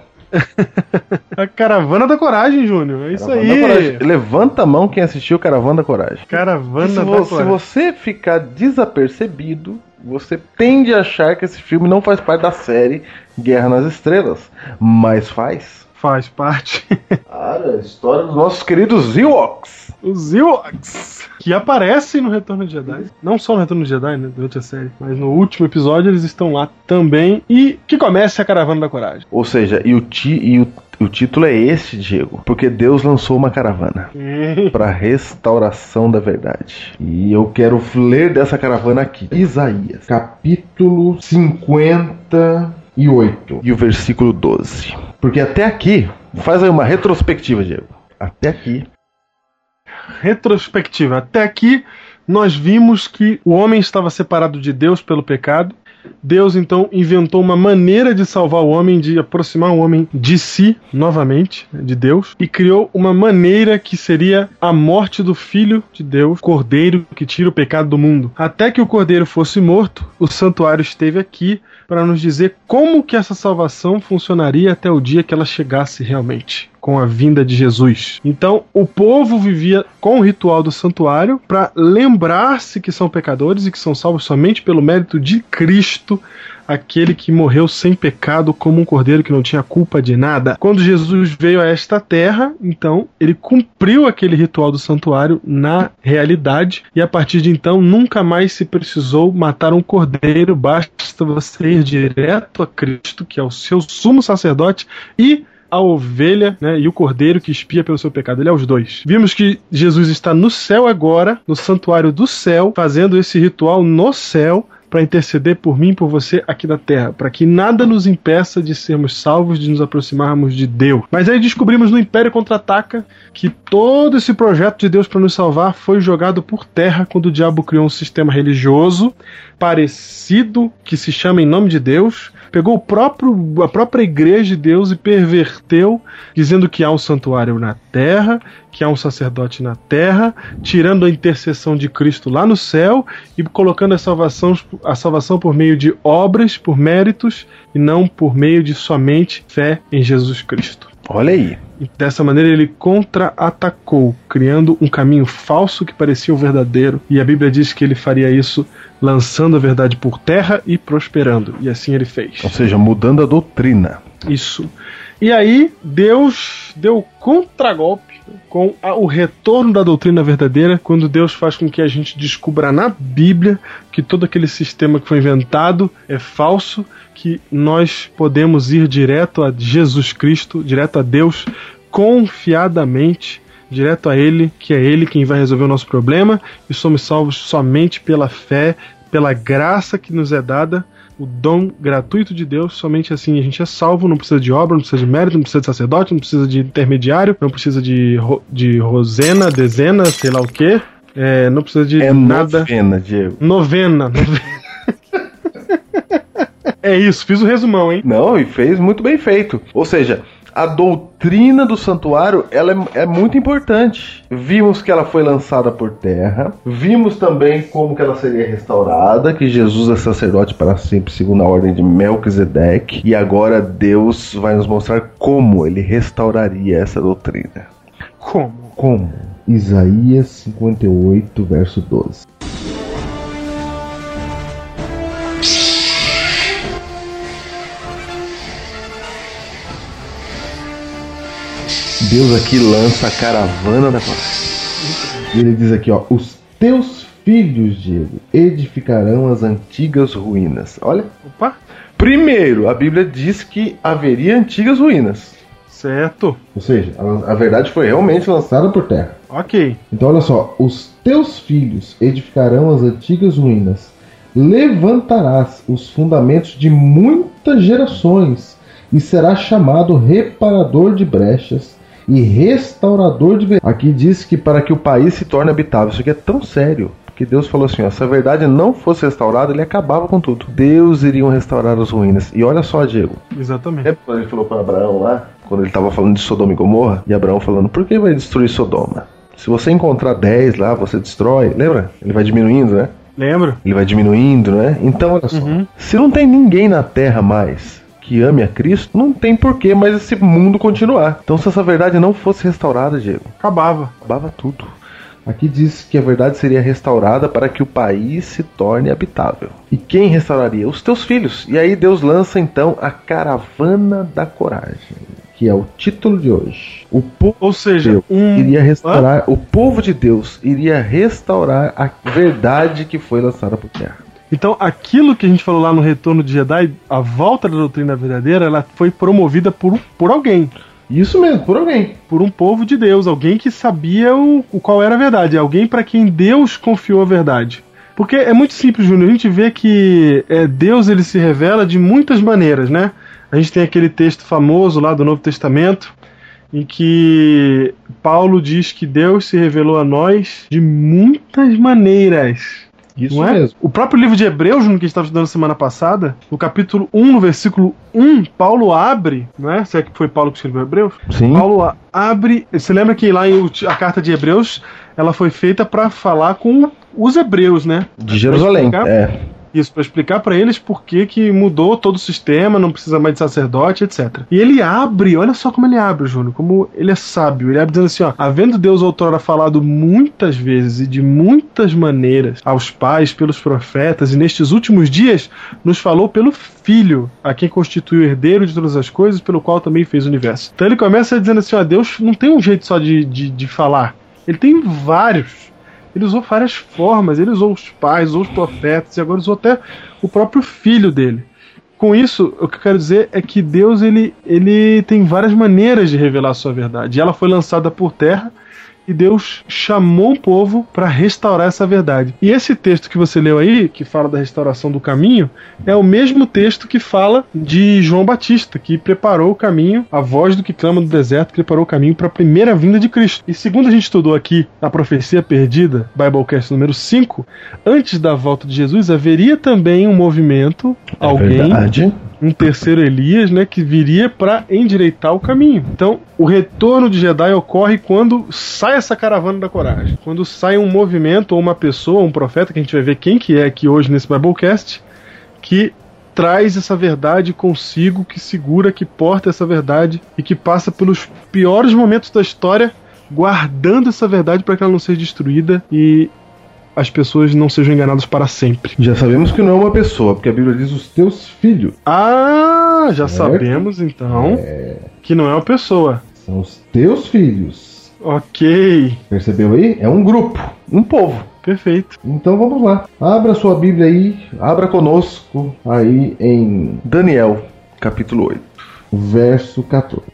A caravana da coragem, Júnior. É isso Caravana aí. Coragem. Levanta a mão quem assistiu Caravana da Coragem. Caravana se, da vo- se coragem. você ficar desapercebido, você tende a achar que esse filme não faz parte da série Guerra nas Estrelas, mas faz. Faz parte. Cara, a história dos nossos queridos Ewoks. Os Ewoks. Que aparecem no Retorno de Jedi. Não só no Retorno de Jedi, né? Durante a série. Mas no último episódio eles estão lá também. E que comece a Caravana da Coragem. Ou seja, e o, ti, e o, o título é esse, Diego, porque Deus lançou uma caravana para restauração da verdade. E eu quero ler dessa caravana aqui. Isaías, capítulo 58 e o versículo 12. Porque até aqui, faz aí uma retrospectiva, Diego. Até aqui, Retrospectiva. Até aqui nós vimos que o homem estava separado de Deus pelo pecado. Deus então inventou uma maneira de salvar o homem, de aproximar o homem de si novamente, de Deus, e criou uma maneira que seria a morte do Filho de Deus, Cordeiro que tira o pecado do mundo. Até que o Cordeiro fosse morto, o santuário esteve aqui para nos dizer como que essa salvação funcionaria até o dia que ela chegasse realmente com a vinda de Jesus. Então, o povo vivia com o ritual do santuário para lembrar-se que são pecadores e que são salvos somente pelo mérito de Cristo, aquele que morreu sem pecado como um cordeiro que não tinha culpa de nada. Quando Jesus veio a esta terra, então, ele cumpriu aquele ritual do santuário na realidade e a partir de então nunca mais se precisou matar um cordeiro, basta você ir direto a Cristo, que é o seu sumo sacerdote e a ovelha né, e o cordeiro que espia pelo seu pecado. Ele é os dois. Vimos que Jesus está no céu agora, no santuário do céu, fazendo esse ritual no céu para interceder por mim e por você aqui na terra, para que nada nos impeça de sermos salvos, de nos aproximarmos de Deus. Mas aí descobrimos no Império Contra-Ataca que todo esse projeto de Deus para nos salvar foi jogado por terra quando o diabo criou um sistema religioso parecido que se chama em nome de Deus, pegou o próprio, a própria igreja de Deus e perverteu, dizendo que há um santuário na terra, que há um sacerdote na terra, tirando a intercessão de Cristo lá no céu e colocando a salvação, a salvação por meio de obras, por méritos, e não por meio de somente fé em Jesus Cristo. Olha aí. E dessa maneira ele contra-atacou, criando um caminho falso que parecia o verdadeiro. E a Bíblia diz que ele faria isso lançando a verdade por terra e prosperando. E assim ele fez. Ou seja, mudando a doutrina. Isso. E aí Deus deu contragolpe com a- o retorno da doutrina verdadeira, quando Deus faz com que a gente descubra na Bíblia que todo aquele sistema que foi inventado é falso, que nós podemos ir direto a Jesus Cristo, direto a Deus, confiadamente, direto a Ele, que é Ele quem vai resolver o nosso problema, e somos salvos somente pela fé, pela graça que nos é dada o dom gratuito de Deus, somente assim a gente é salvo, não precisa de obra, não precisa de mérito, não precisa de sacerdote, não precisa de intermediário, não precisa de, ro- de rosena, dezena, sei lá o que, não precisa de É nada. novena, Diego. Novena. novena. é isso, fiz o resumão, hein? Não, e fez muito bem feito. Ou seja, a doutrina do santuário ela é, é muito importante. Vimos que ela foi lançada por terra. Vimos também como que ela seria restaurada, que Jesus é sacerdote para sempre, segundo a ordem de Melquisedeque. E agora Deus vai nos mostrar como ele restauraria essa doutrina. Como? Como? Isaías 58, verso 12. Deus aqui lança a caravana da coragem. Ele diz aqui, ó, os teus filhos, Diego, edificarão as antigas ruínas. Olha, Opa, primeiro, a Bíblia diz que haveria antigas ruínas. certo. Ou seja, a, a verdade foi realmente lançada por terra. Ok. Então olha só, os teus filhos edificarão as antigas ruínas, levantarás os fundamentos de muitas gerações e serás chamado reparador de brechas e restaurador de. ve- Aqui diz que para que o país se torne habitável. Isso aqui é tão sério. Que Deus falou assim: ó, se a verdade não fosse restaurada, ele acabava com tudo. Deus iriam restaurar as ruínas. E olha só, Diego. Exatamente. Lembra quando ele falou para Abraão lá? Quando ele estava falando de Sodoma e Gomorra? E Abraão falando: por que vai destruir Sodoma? Se você encontrar 10 lá, você destrói. Lembra? Ele vai diminuindo, né? Lembra? Ele vai diminuindo, né? Então, olha só. Uhum. Se não tem ninguém na Terra mais que ame a Cristo, não tem porquê mais esse mundo continuar. Então, se essa verdade não fosse restaurada, Diego, Acabava. acabava tudo. Aqui diz que a verdade seria restaurada para que o país se torne habitável. E quem restauraria? Os teus filhos. E aí Deus lança então a caravana da coragem, que é o título de hoje. O povo Ou seja, Deus um. iria restaurar, o povo de Deus iria restaurar a verdade que foi lançada por terra. Então, aquilo que a gente falou lá no Retorno de Jedi, a volta da doutrina verdadeira, ela foi promovida por, por alguém. Isso mesmo, por alguém. Por um povo de Deus, alguém que sabia o, o qual era a verdade, alguém para quem Deus confiou a verdade. Porque é muito simples, Júnior. A gente vê que é, Deus ele se revela de muitas maneiras, né? A gente tem aquele texto famoso lá do Novo Testamento, em que Paulo diz que Deus se revelou a nós de muitas maneiras. Isso Não é? mesmo. O próprio livro de Hebreus, no que a gente estava estudando semana passada, no capítulo 1, no versículo 1, Paulo abre, não é? Se é que foi Paulo que escreveu Hebreus? Sim. Paulo abre. Você lembra que lá em a carta de Hebreus ela foi feita para falar com os hebreus, né? De Jerusalém. É. Isso, para explicar para eles por que que mudou todo o sistema, não precisa mais de sacerdote, etc. E ele abre, olha só como ele abre, Júnior, como ele é sábio. Ele abre dizendo assim, ó, havendo Deus outrora falado muitas vezes e de muitas maneiras aos pais, pelos profetas, e nestes últimos dias nos falou pelo Filho, a quem constituiu o herdeiro de todas as coisas, pelo qual também fez o universo. Então ele começa dizendo assim, ó, Deus não tem um jeito só de, de, de falar, ele tem vários. Ele usou várias formas, ele usou os pais, usou os profetas e agora usou até o próprio filho dele. Com isso, o que eu quero dizer é que Deus ele, ele tem várias maneiras de revelar a sua verdade. E ela foi lançada por terra e Deus chamou o povo para restaurar essa verdade. E esse texto que você leu aí, que fala da restauração do caminho, é o mesmo texto que fala de João Batista, que preparou o caminho, a voz do que clama do deserto, preparou o caminho para a primeira vinda de Cristo. E segundo a gente estudou aqui na profecia perdida, Biblecast número 5, antes da volta de Jesus haveria também um movimento, alguém É Verdade. Um terceiro Elias, né, que viria para endireitar o caminho. Então, o retorno de Jedi ocorre quando sai essa caravana da coragem, quando sai um movimento ou uma pessoa, um profeta que a gente vai ver quem que é aqui hoje nesse Biblecast, que traz essa verdade consigo, que segura, que porta essa verdade e que passa pelos piores momentos da história, guardando essa verdade para que ela não seja destruída e as pessoas não sejam enganadas para sempre. Já sabemos que não é uma pessoa, porque a Bíblia diz os teus filhos. Ah, já sabemos então que não é uma pessoa. São os teus filhos. Ok, Percebeu aí? É um grupo, um povo. perfeito. Então vamos lá. Abra sua Bíblia aí, abra conosco aí em Daniel, capítulo 8, verso 14.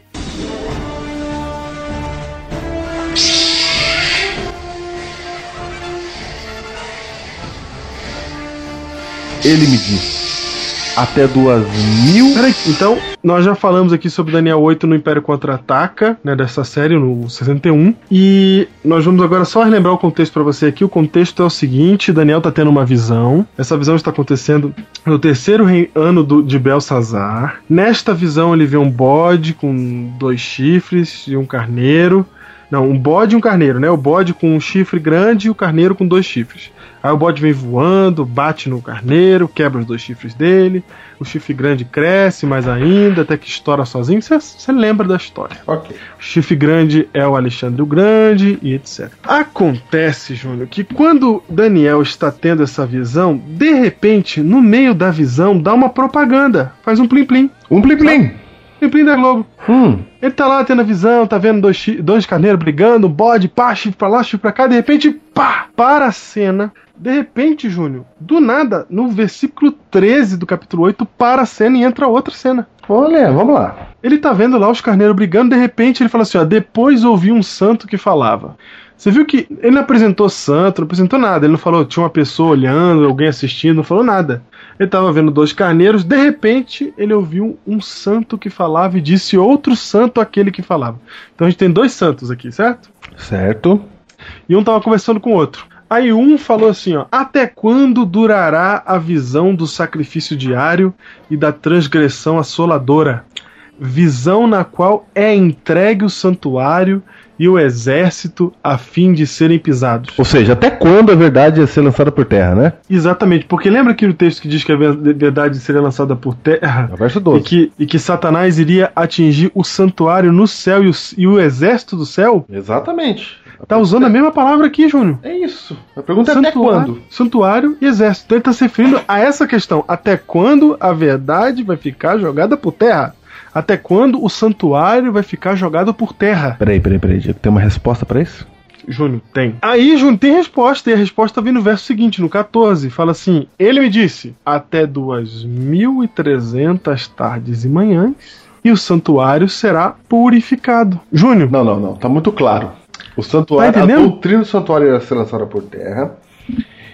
Ele me disse: até duas mil. Peraí, então nós já falamos aqui sobre Daniel 8 no Império Contra-Ataca, né, dessa série, no 61. E nós vamos agora só relembrar o contexto para você aqui. O contexto é o seguinte: Daniel tá tendo uma visão. Essa visão está acontecendo no terceiro ano do- de Belsazar. Nesta visão, ele vê um bode com dois chifres e um carneiro. Não, um bode e um carneiro, né? O bode com um chifre grande e o carneiro com dois chifres. Aí o bode vem voando, bate no carneiro, quebra os dois chifres dele. O chifre grande cresce mais ainda, até que estoura sozinho. Você lembra da história. Ok. O chifre grande é o Alexandre o Grande e etc. Acontece, Júnior, que quando Daniel está tendo essa visão, de repente, no meio da visão, dá uma propaganda. Faz um plim-plim. Um plim plim. Da Globo. Hum, Ele tá lá tendo a visão, tá vendo dois, dois carneiros brigando, um bode, pá, chifre pra lá, chifre pra cá, de repente, pá, para a cena. De repente, Júnior, do nada, no versículo 13 do capítulo 8, para a cena e entra outra cena. olha, vamos lá. Ele tá vendo lá os carneiros brigando, de repente ele fala assim: ó, depois ouvi um santo que falava. Você viu que ele não apresentou santo, não apresentou nada. Ele não falou, tinha uma pessoa olhando, alguém assistindo, não falou nada. Ele tava vendo dois carneiros, de repente ele ouviu um santo que falava e disse outro santo aquele que falava. Então a gente tem dois santos aqui, certo? Certo. E um tava conversando com o outro. Aí um falou assim, ó: "Até quando durará a visão do sacrifício diário e da transgressão assoladora? Visão na qual é entregue o santuário e o exército a fim de serem pisados." Ou seja, até quando a verdade ia ser lançada por terra, né? Exatamente, porque lembra que no texto que diz que a ver- verdade seria lançada por terra É verso e 12. que, e que Satanás iria atingir o santuário no céu e o, e o exército do céu? Exatamente. Tá usando a mesma palavra aqui, Júnior. É isso. A pergunta é até quando? Santuário e exército. Então ele está se referindo a essa questão. Até quando a verdade vai ficar jogada por terra? Até quando o santuário vai ficar jogado por terra? Peraí, peraí, peraí, Diego. Tem uma resposta pra isso? Júnior, tem. Aí, Júnior, tem resposta. E a resposta vem no verso seguinte, no 14. Fala assim: Ele me disse: Até 2.300 tardes e manhãs, e o santuário será purificado. Júnior, Não, não, não. Tá muito claro. O santuário, Tá a doutrina do santuário ia ser lançada por terra.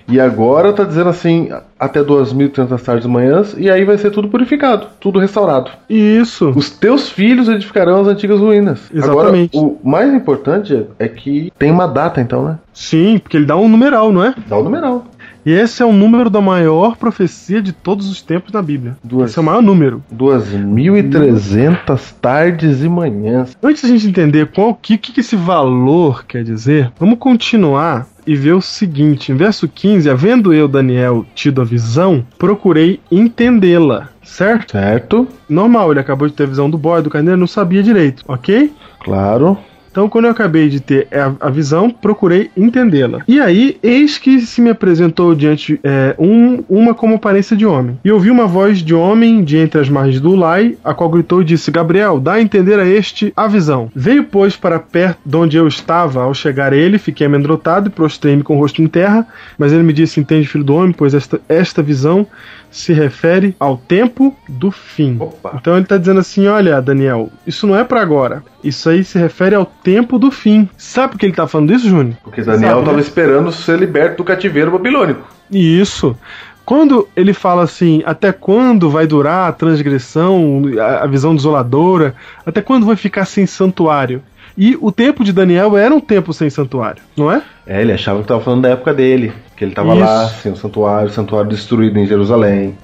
E agora tá dizendo assim, até 2.300 tardes e manhãs, e aí vai ser tudo purificado, tudo restaurado. isso. Os teus filhos edificarão as antigas ruínas. Exatamente. Agora, o mais importante é que tem uma data, então, né? Sim, porque ele dá um numeral, não é? Dá o numeral. E esse é o número da maior profecia de todos os tempos na Bíblia. Duas. Esse é o maior número. 2.300 tardes e manhãs. Antes da gente entender qual que que esse valor quer dizer, vamos continuar e ver o seguinte: em verso 15, havendo eu, Daniel, tido a visão, procurei entendê-la. Certo? Certo? Normal, ele acabou de ter a visão do boy, do carneiro, não sabia direito, ok? Claro. Então, quando eu acabei de ter a, a visão, procurei entendê-la. E aí, eis que se me apresentou diante é, um- uma como aparência de homem. E ouvi uma voz de homem de entre as margens do Ulai, a qual gritou e disse: Gabriel, dá a entender a este a visão. Veio, pois, para perto de onde eu estava. Ao chegar ele, fiquei amedrontado e prostrei-me com o rosto em terra. Mas ele me disse: Entende, filho do homem, pois esta, esta visão se refere ao tempo do fim. Opa. Então ele está dizendo assim: olha, Daniel, isso não é para agora. Isso aí se refere ao tempo do fim. Sabe por que ele está falando isso, Júnior? Porque Daniel estava né? esperando ser liberto do cativeiro babilônico. Isso. Quando ele fala assim, até quando vai durar a transgressão, a, visão desoladora, até quando vai ficar sem santuário? E o tempo de Daniel era um tempo sem santuário, não é? É, ele achava que estava falando da época dele. Que ele estava lá, sem o santuário, o santuário destruído em Jerusalém.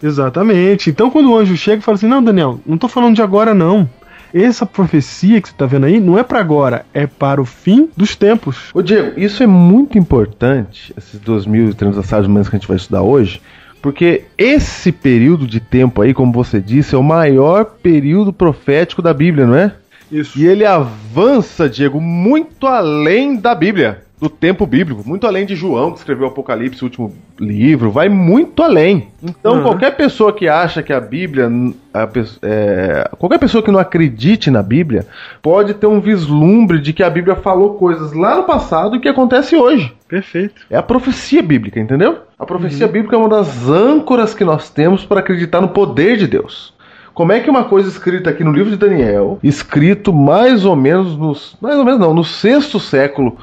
Exatamente. Então quando o anjo chega e fala assim: Não, Daniel, não tô falando de agora, não. Essa profecia que você tá vendo aí não é para agora, é para o fim dos tempos. Ô Diego, isso é muito importante, esses 2.300 tardes manhãs que a gente vai estudar hoje, porque esse período de tempo aí, como você disse, é o maior período profético da Bíblia, não é? Isso. E ele avança, Diego, muito além da Bíblia, do tempo bíblico, muito além de João, que escreveu o Apocalipse, o último livro, vai muito além. Então, Uhum. qualquer pessoa que acha que a Bíblia. a é, qualquer pessoa que não acredite na Bíblia pode ter um vislumbre de que a Bíblia falou coisas lá no passado e que acontece hoje. Perfeito. É a profecia bíblica, entendeu? A profecia bíblica é uma das âncoras que nós temos para acreditar no poder de Deus. Como é que uma coisa escrita aqui no livro de Daniel, escrito mais ou menos nos, mais ou menos não, no sexto século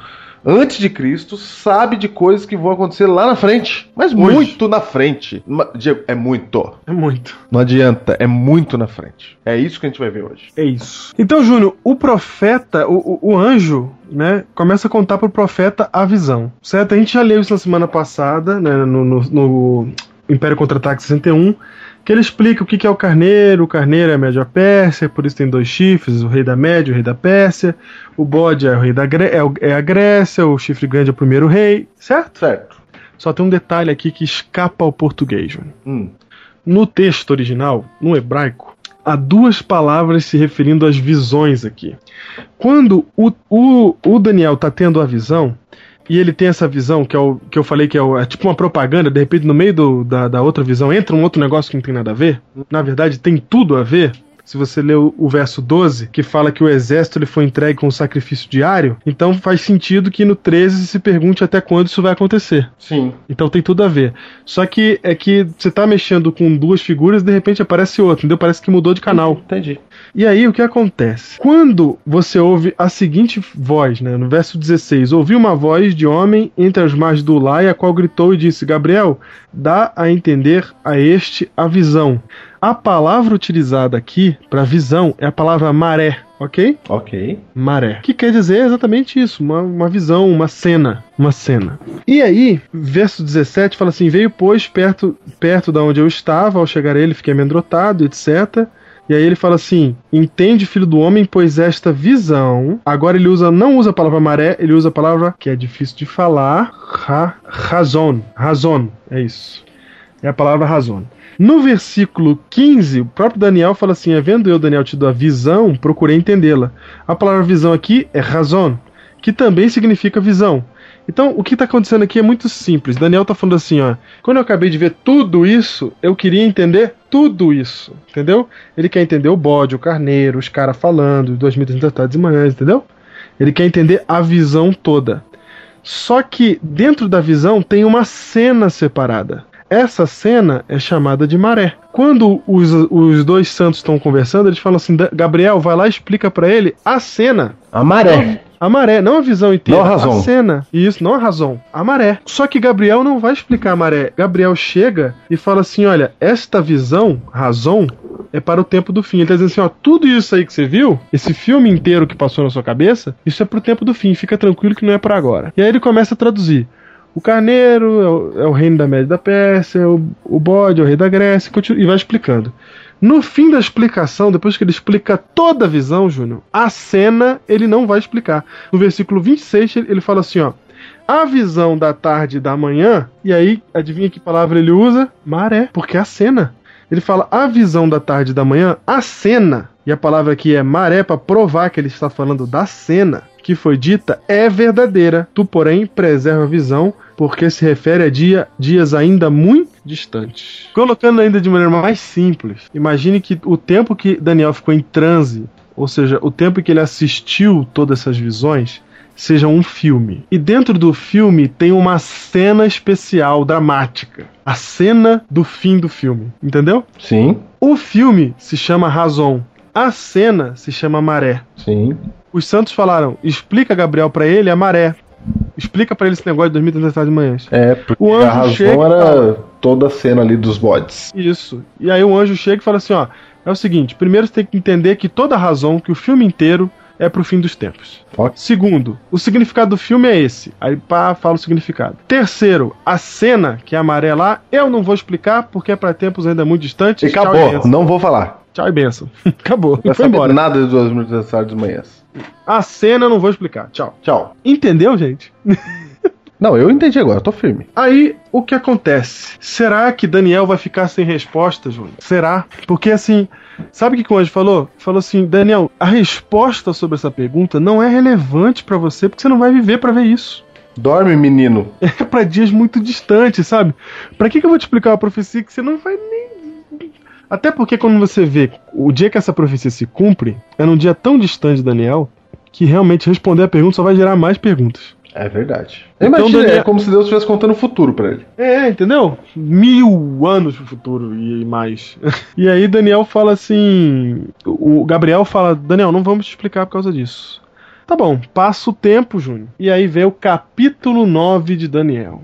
antes de Cristo, sabe de coisas que vão acontecer lá na frente, mas muito na frente. Diego, é muito. É muito. Não adianta, é muito na frente. É isso que a gente vai ver hoje. É isso. Então, Júnior, o profeta, o, o, o anjo, né, começa a contar pro profeta a visão. Certo? A gente já leu isso na semana passada, né, no, no, no Império Contra-Ataque 61, que ele explica o que é o carneiro. O carneiro é a Média Pérsia, por isso tem dois chifres, o rei da Média e o rei da Pérsia. O bode é, o rei da Gré- é, é a Grécia, o chifre grande é o primeiro rei, certo? Certo. Só tem um detalhe aqui que escapa ao português. Hum. No texto original, no hebraico, há duas palavras se referindo às visões aqui. Quando o, o, o Daniel está tendo a visão, e ele tem essa visão, que, é o, que eu falei que é, o- é tipo uma propaganda, de repente no meio do- da, da outra visão entra um outro negócio que não tem nada a ver, na verdade tem tudo a ver, se você o, o verso 12, que fala que o exército ele foi entregue com um sacrifício diário, então faz sentido que no 13 se pergunte até quando isso vai acontecer. Sim. Então tem tudo a ver. Só que é que você tá mexendo com duas figuras e de repente aparece outra, entendeu? Parece que mudou de canal. Entendi. E aí o que acontece? Quando você ouve a seguinte voz, né, no verso 16, ouvi uma voz de homem entre as margens do Lai, a qual gritou e disse: Gabriel, dá a entender a este a visão. A palavra utilizada aqui para visão é a palavra maré, ok? Ok. Maré. Que quer dizer exatamente isso, uma, uma visão, uma cena. Uma cena. E aí, verso 17 fala assim: Veio, pois, perto, perto da onde eu estava, ao chegar ele, fiquei amedrontado, etc. E aí ele fala assim: entende, filho do homem, pois esta visão. Agora ele usa, não usa a palavra maré, ele usa a palavra que é difícil de falar, ra, razon. Razon, é isso. É a palavra razon. No versículo 15, o próprio Daniel fala assim: Havendo eu, Daniel, tido a visão, procurei entendê-la. A palavra visão aqui é razon, que também significa visão. Então, o que está acontecendo aqui é muito simples. Daniel está falando assim, ó. Quando eu acabei de ver tudo isso, eu queria entender tudo isso, entendeu? Ele quer entender o bode, o carneiro, os caras falando, os 2.300 tardes e manhãs, entendeu? Ele quer entender a visão toda. Só que dentro da visão tem uma cena separada. Essa cena é chamada de maré. Quando os, os dois santos estão conversando, eles falam assim: Gabriel, vai lá e explica para ele a cena. A maré. A maré, não a visão inteira. Não a razão. A cena. Isso, não a razão. A maré. Só que Gabriel não vai explicar a maré. Gabriel chega e fala assim: olha, esta visão, razão, é para o tempo do fim. Ele tá dizendo assim: ó, tudo isso aí que você viu, esse filme inteiro que passou na sua cabeça, isso é pro tempo do fim. Fica tranquilo que não é para agora. E aí ele começa a traduzir. O carneiro é o, é o reino da Média da Pérsia, o, o bode é o rei da Grécia, continua, e vai explicando. No fim da explicação, depois que ele explica toda a visão, Júnior, a cena ele não vai explicar. No versículo 26, ele fala assim, ó. A visão da tarde e da manhã, e aí, adivinha que palavra ele usa? Maré, porque é a cena. Ele fala a visão da tarde e da manhã, a cena, e a palavra aqui é maré para provar que ele está falando da cena que foi dita é verdadeira. Tu, porém, preserva a visão, porque se refere a dia, dias ainda muito distantes. Colocando ainda de maneira mais simples, imagine que o tempo que Daniel ficou em transe, ou seja, o tempo que ele assistiu todas essas visões, seja um filme. E dentro do filme tem uma cena especial, dramática. A cena do fim do filme. Entendeu? Sim. O filme se chama Razão. A cena se chama Maré. Sim. Os santos falaram: explica, Gabriel, para ele a maré. Explica para ele esse negócio de 2030 de manhã. É, porque O anjo a razão chega e era fala. toda a cena ali dos bodes. Isso. E aí o anjo chega e fala assim: ó, é o seguinte: primeiro você tem que entender que toda a razão, que o filme inteiro é pro fim dos tempos. Ok. Segundo, o significado do filme é esse. Aí pá, fala o significado. Terceiro, a cena, que é a maré lá, eu não vou explicar porque é pra tempos ainda muito distantes. E acabou, benção. não vou falar. Tchau e benção. acabou. Não Foi embora. nada de duas minutos das manhãs. A cena eu não vou explicar. Tchau. Tchau. Entendeu, gente? Não, eu entendi agora, eu tô firme. Aí, o que acontece? Será que Daniel vai ficar sem resposta, Júnior? Será? Porque assim, sabe o que o anjo falou? Falou assim: Daniel, a resposta sobre essa pergunta não é relevante pra você, porque você não vai viver pra ver isso. Dorme, menino. É pra dias muito distantes, sabe? Pra que, que eu vou te explicar uma profecia que você não vai nem. Até porque quando você vê o dia que essa profecia se cumpre, é num dia tão distante de Daniel que realmente responder a pergunta só vai gerar mais perguntas. É verdade. Então, Imagina, Daniel- é como se Deus estivesse contando o futuro pra ele. É, entendeu? Mil anos pro futuro e mais. E aí Daniel fala assim. O Gabriel fala, Daniel, não vamos te explicar por causa disso. Tá bom, passa o tempo, Júnior. E aí vem o capítulo 9 de Daniel.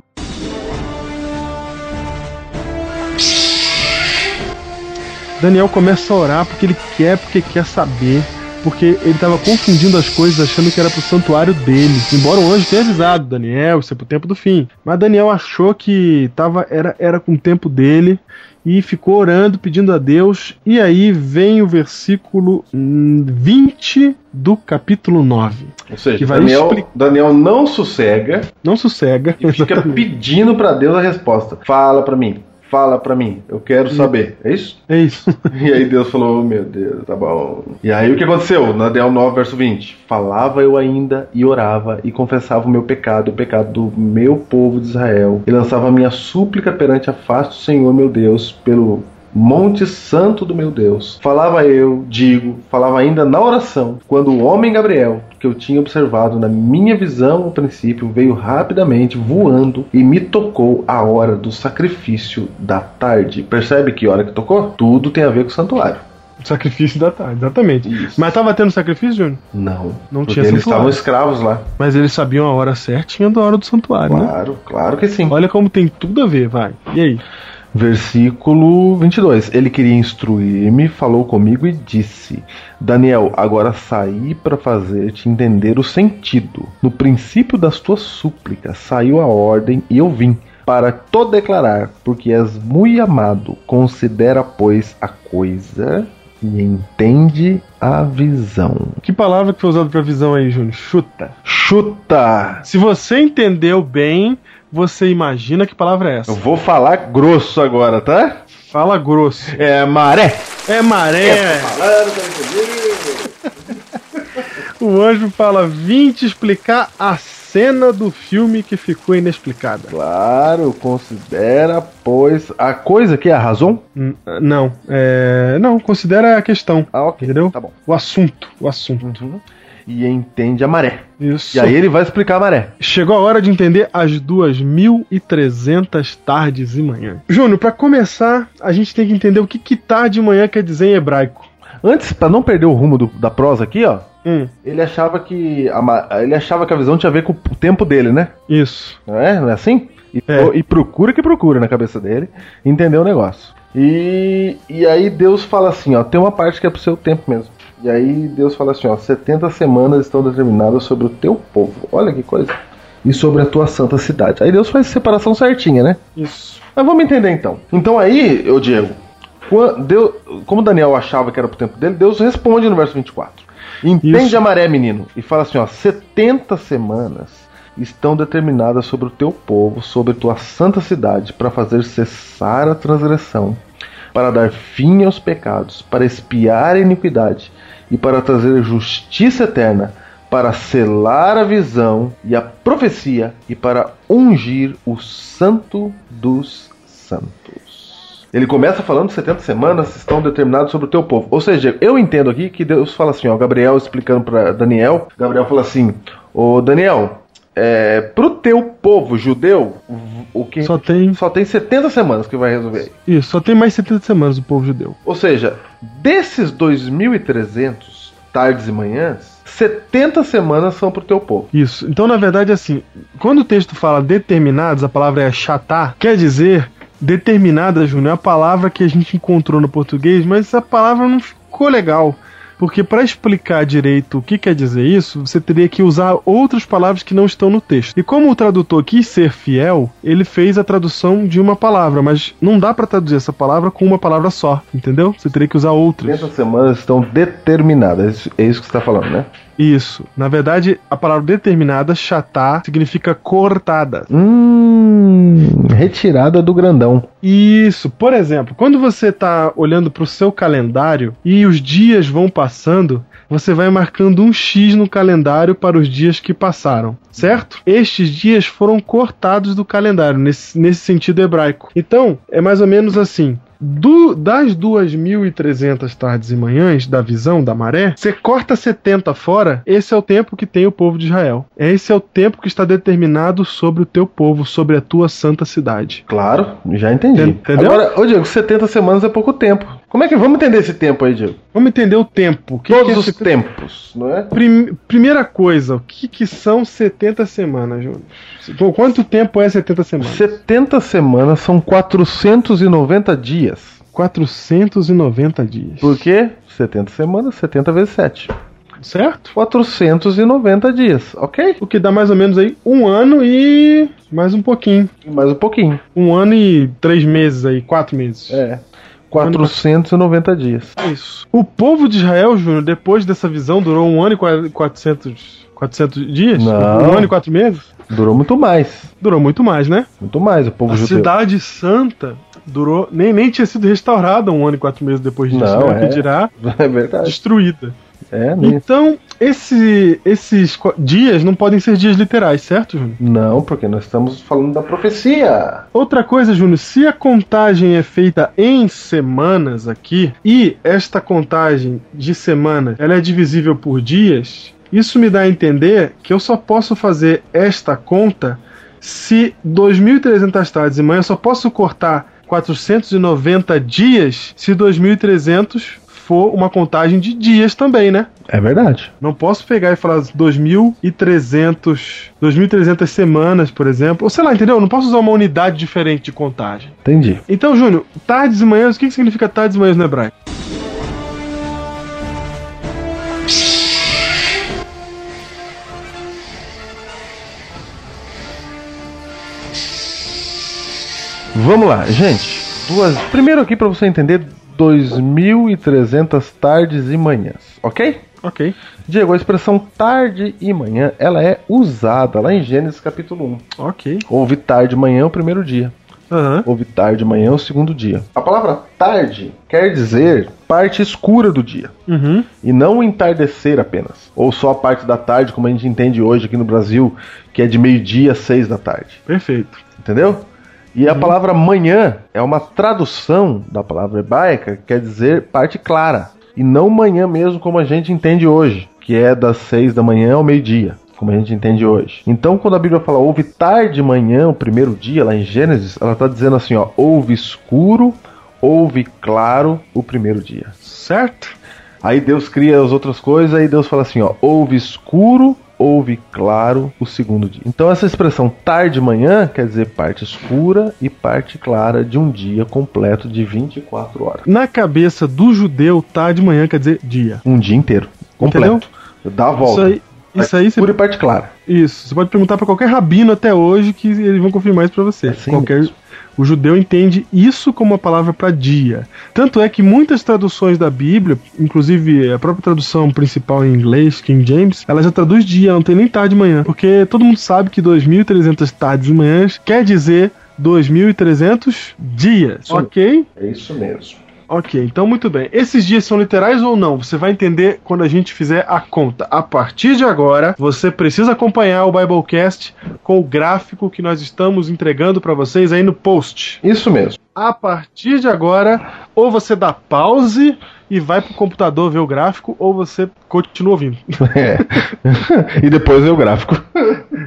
Daniel começa a orar porque ele quer, porque quer saber. Porque ele estava confundindo as coisas, achando que era pro santuário dele. Embora o anjo tenha avisado, Daniel, isso é pro tempo do fim. Mas Daniel achou que tava, era, era com o tempo dele e ficou orando, pedindo a Deus. E aí vem o versículo hum, 20 do capítulo 9. Ou seja, Que vai Daniel, expli- Daniel não sossega Não sossega. e fica pedindo pra Deus a resposta. Fala pra mim, fala pra mim, eu quero saber. É isso? É isso. E aí Deus falou, oh, meu Deus, tá bom. E aí o que aconteceu? Na Daniel 9, verso 20. Falava eu ainda e orava e confessava o meu pecado, o pecado do meu povo de Israel. E lançava a minha súplica perante a face do Senhor, meu Deus, pelo Monte Santo do meu Deus. Falava eu, digo, falava ainda na oração, quando o homem Gabriel, que eu tinha observado na minha visão ao princípio, veio rapidamente voando e me tocou a hora do sacrifício da tarde. Percebe que hora que tocou? Tudo tem a ver com o santuário. Sacrifício da tarde, exatamente. Isso. Mas tava tendo sacrifício, Júnior? Não. Não tinha eles estavam escravos lá. Mas eles sabiam a hora certinha da hora do santuário, né? Claro, claro que sim. Olha como tem tudo a ver, vai. E aí? Versículo 22. Ele queria instruir-me, falou comigo e disse: Daniel, agora saí para fazer-te entender o sentido. No princípio das tuas súplicas saiu a ordem e eu vim para to declarar, porque és muito amado. Considera, pois, a coisa e entende a visão. Que palavra que foi usada pra visão aí, Júnior? Chuta. Chuta! Se você entendeu bem, você imagina que palavra é essa. Eu vou falar grosso agora, tá? Fala grosso. É maré. É maré. O anjo fala: vim te explicar a cena do filme que ficou inexplicada. Claro, considera, pois, a coisa que é a razão. N- Não, é. Não, considera a questão. Ah, ok. Entendeu? Tá bom. O assunto. O assunto. E entende a maré. Isso. E aí ele vai explicar a maré. Chegou a hora de entender as 2.300 tardes e manhãs. Júnior, pra começar, a gente tem que entender o que, que tarde e manhã quer dizer em hebraico. Antes, pra não perder o rumo do- da prosa aqui, ó, Hum, ele achava que a, ele achava que a visão tinha a ver com o tempo dele, né? isso. Não é? Não é assim? E, É. e procura que procura na cabeça dele entender o negócio. E, e aí Deus fala assim, ó, tem uma parte que é pro seu tempo mesmo. E aí Deus fala assim, ó, 70 semanas estão determinadas sobre o teu povo. Olha que coisa. E sobre a tua santa cidade. Aí Deus faz a separação certinha, né? Isso. Mas vamos entender então. Então aí, eu Diego, Deus, como Daniel achava que era pro tempo dele, Deus responde no verso 24. Entende Isso. a maré, menino, e fala assim, ó, 70 semanas estão determinadas sobre o teu povo, sobre tua santa cidade, para fazer cessar a transgressão, para dar fim aos pecados, para espiar a iniquidade e para trazer justiça eterna, para selar a visão e a profecia e para ungir o santo dos santos. Ele começa falando 70 semanas estão determinadas sobre o teu povo. Ou seja, eu entendo aqui que Deus fala assim, ó, Gabriel explicando para Daniel, Gabriel fala assim: "Ô Daniel, é, pro teu povo judeu, o que Só tem. só tem 70 semanas que vai resolver. Isso, só tem mais 70 semanas o povo judeu. Ou seja, desses 2.300 tardes e manhãs, 70 semanas são pro teu povo. Isso. Então, na verdade, assim, quando o texto fala determinados, a palavra é chatar, quer dizer determinada, Júnior, é a palavra que a gente encontrou no português, mas essa palavra não ficou legal. Porque para explicar direito o que quer dizer isso, você teria que usar outras palavras que não estão no texto. E como o tradutor quis ser fiel, ele fez a tradução de uma palavra, mas não dá para traduzir essa palavra com uma palavra só, entendeu? Você teria que usar outras. 70 semanas estão determinadas. É isso que você está falando, né? Isso. Na verdade, a palavra determinada, chatar, significa cortada. Hum, retirada do grandão. Isso. Por exemplo, quando você está olhando para o seu calendário e os dias vão passando, você vai marcando um X no calendário para os dias que passaram, certo? Estes dias foram cortados do calendário, nesse, nesse sentido hebraico. Então, é mais ou menos assim. Do, das 2.300 tardes e manhãs da visão da maré, você corta 70 fora, esse é o tempo que tem o povo de Israel. Esse é o tempo que está determinado sobre o teu povo, sobre a tua santa cidade. Claro, já entendi. Entendeu? Agora, ô Diego, 70 semanas é pouco tempo. Como é que vamos entender esse tempo aí, Diego? Vamos entender o tempo. O que Todos que é os 70 tempos, não é? Prim- primeira coisa, o que, que são 70 semanas, Júnior? Qu- Quanto tempo é 70 semanas? 70 semanas são 490 dias. 490 dias. Por quê? 70 semanas, 70 vezes 7. Certo? 490 dias, ok? O que dá mais ou menos aí um ano e mais um pouquinho. Mais um pouquinho. Um ano e três meses aí, quatro meses. É. 490 dias. Isso. O povo de Israel, Júnior, depois dessa visão, durou um ano e qua- 400, 400 dias? Não. Um ano e quatro meses? Durou muito mais. Durou muito mais, né? Muito mais o povo A judeu. cidade santa durou. Nem, nem tinha sido restaurada um ano e quatro meses depois disso, Não, né? é. Que dirá É verdade. destruída. É, nem... Então, esse- esses dias não podem ser dias literais, certo, Júnior? Não, porque nós estamos falando da profecia. Outra coisa, Júnior, se a contagem é feita em semanas aqui e esta contagem de semana ela é divisível por dias, isso me dá a entender que eu só posso fazer esta conta se 2.300 tardes e manhã eu só posso cortar 490 dias se 2.300 for uma contagem de dias também, né? É verdade. Não posso pegar e falar 2.300 2.300 semanas, por exemplo. Ou sei lá, entendeu? Não posso usar uma unidade diferente de contagem. Entendi. Então, Júnior, tardes e manhãs, o que, que significa tardes e manhãs no hebraico? Vamos lá, gente. Duas. Primeiro aqui para você entender 2.300 tardes e manhãs, ok? Ok. Diego, a expressão tarde e manhã, ela é usada lá em Gênesis capítulo 1. Ok. Houve tarde e manhã o primeiro dia. Aham. Houve tarde e manhã o segundo dia. A palavra tarde quer dizer parte escura do dia. Uhum. E não o entardecer apenas. Ou só a parte da tarde, como a gente entende hoje aqui no Brasil, que é de meio-dia a seis da tarde. Perfeito. Entendeu? E a palavra manhã é uma tradução da palavra hebraica que quer dizer parte clara. E não manhã mesmo como a gente entende hoje, que é das seis da manhã ao meio-dia, como a gente entende hoje. Então, quando a Bíblia fala houve tarde manhã, o primeiro dia, lá em Gênesis, ela está dizendo assim: ó, houve escuro, houve claro o primeiro dia. Certo? Aí Deus cria as outras coisas, aí Deus fala assim, ó, houve escuro, houve claro o segundo dia. Então essa expressão tarde manhã quer dizer parte escura e parte clara de um dia completo de 24 horas. Na cabeça do judeu, tarde manhã quer dizer dia. Um dia inteiro, completo. Dá a volta. Isso aí, isso aí você Escura e parte clara. Isso, você pode perguntar pra qualquer rabino até hoje que eles vão confirmar isso pra você. Assim qualquer mesmo. O judeu entende isso como uma palavra pra dia. Tanto é que muitas traduções da Bíblia, inclusive a própria tradução principal em inglês, King James, ela já traduz dia, não tem nem tarde e manhã, porque todo mundo sabe que 2300 tardes e manhãs quer dizer 2300 dias. OK? É isso mesmo. Ok, então muito bem. Esses dias são literais ou não? Você vai entender quando a gente fizer a conta. A partir de agora, você precisa acompanhar o Biblecast com o gráfico que nós estamos entregando para vocês aí no post. Isso mesmo. A partir de agora, ou você dá pause e vai pro computador ver o gráfico, ou você continua ouvindo. É. e depois é o gráfico.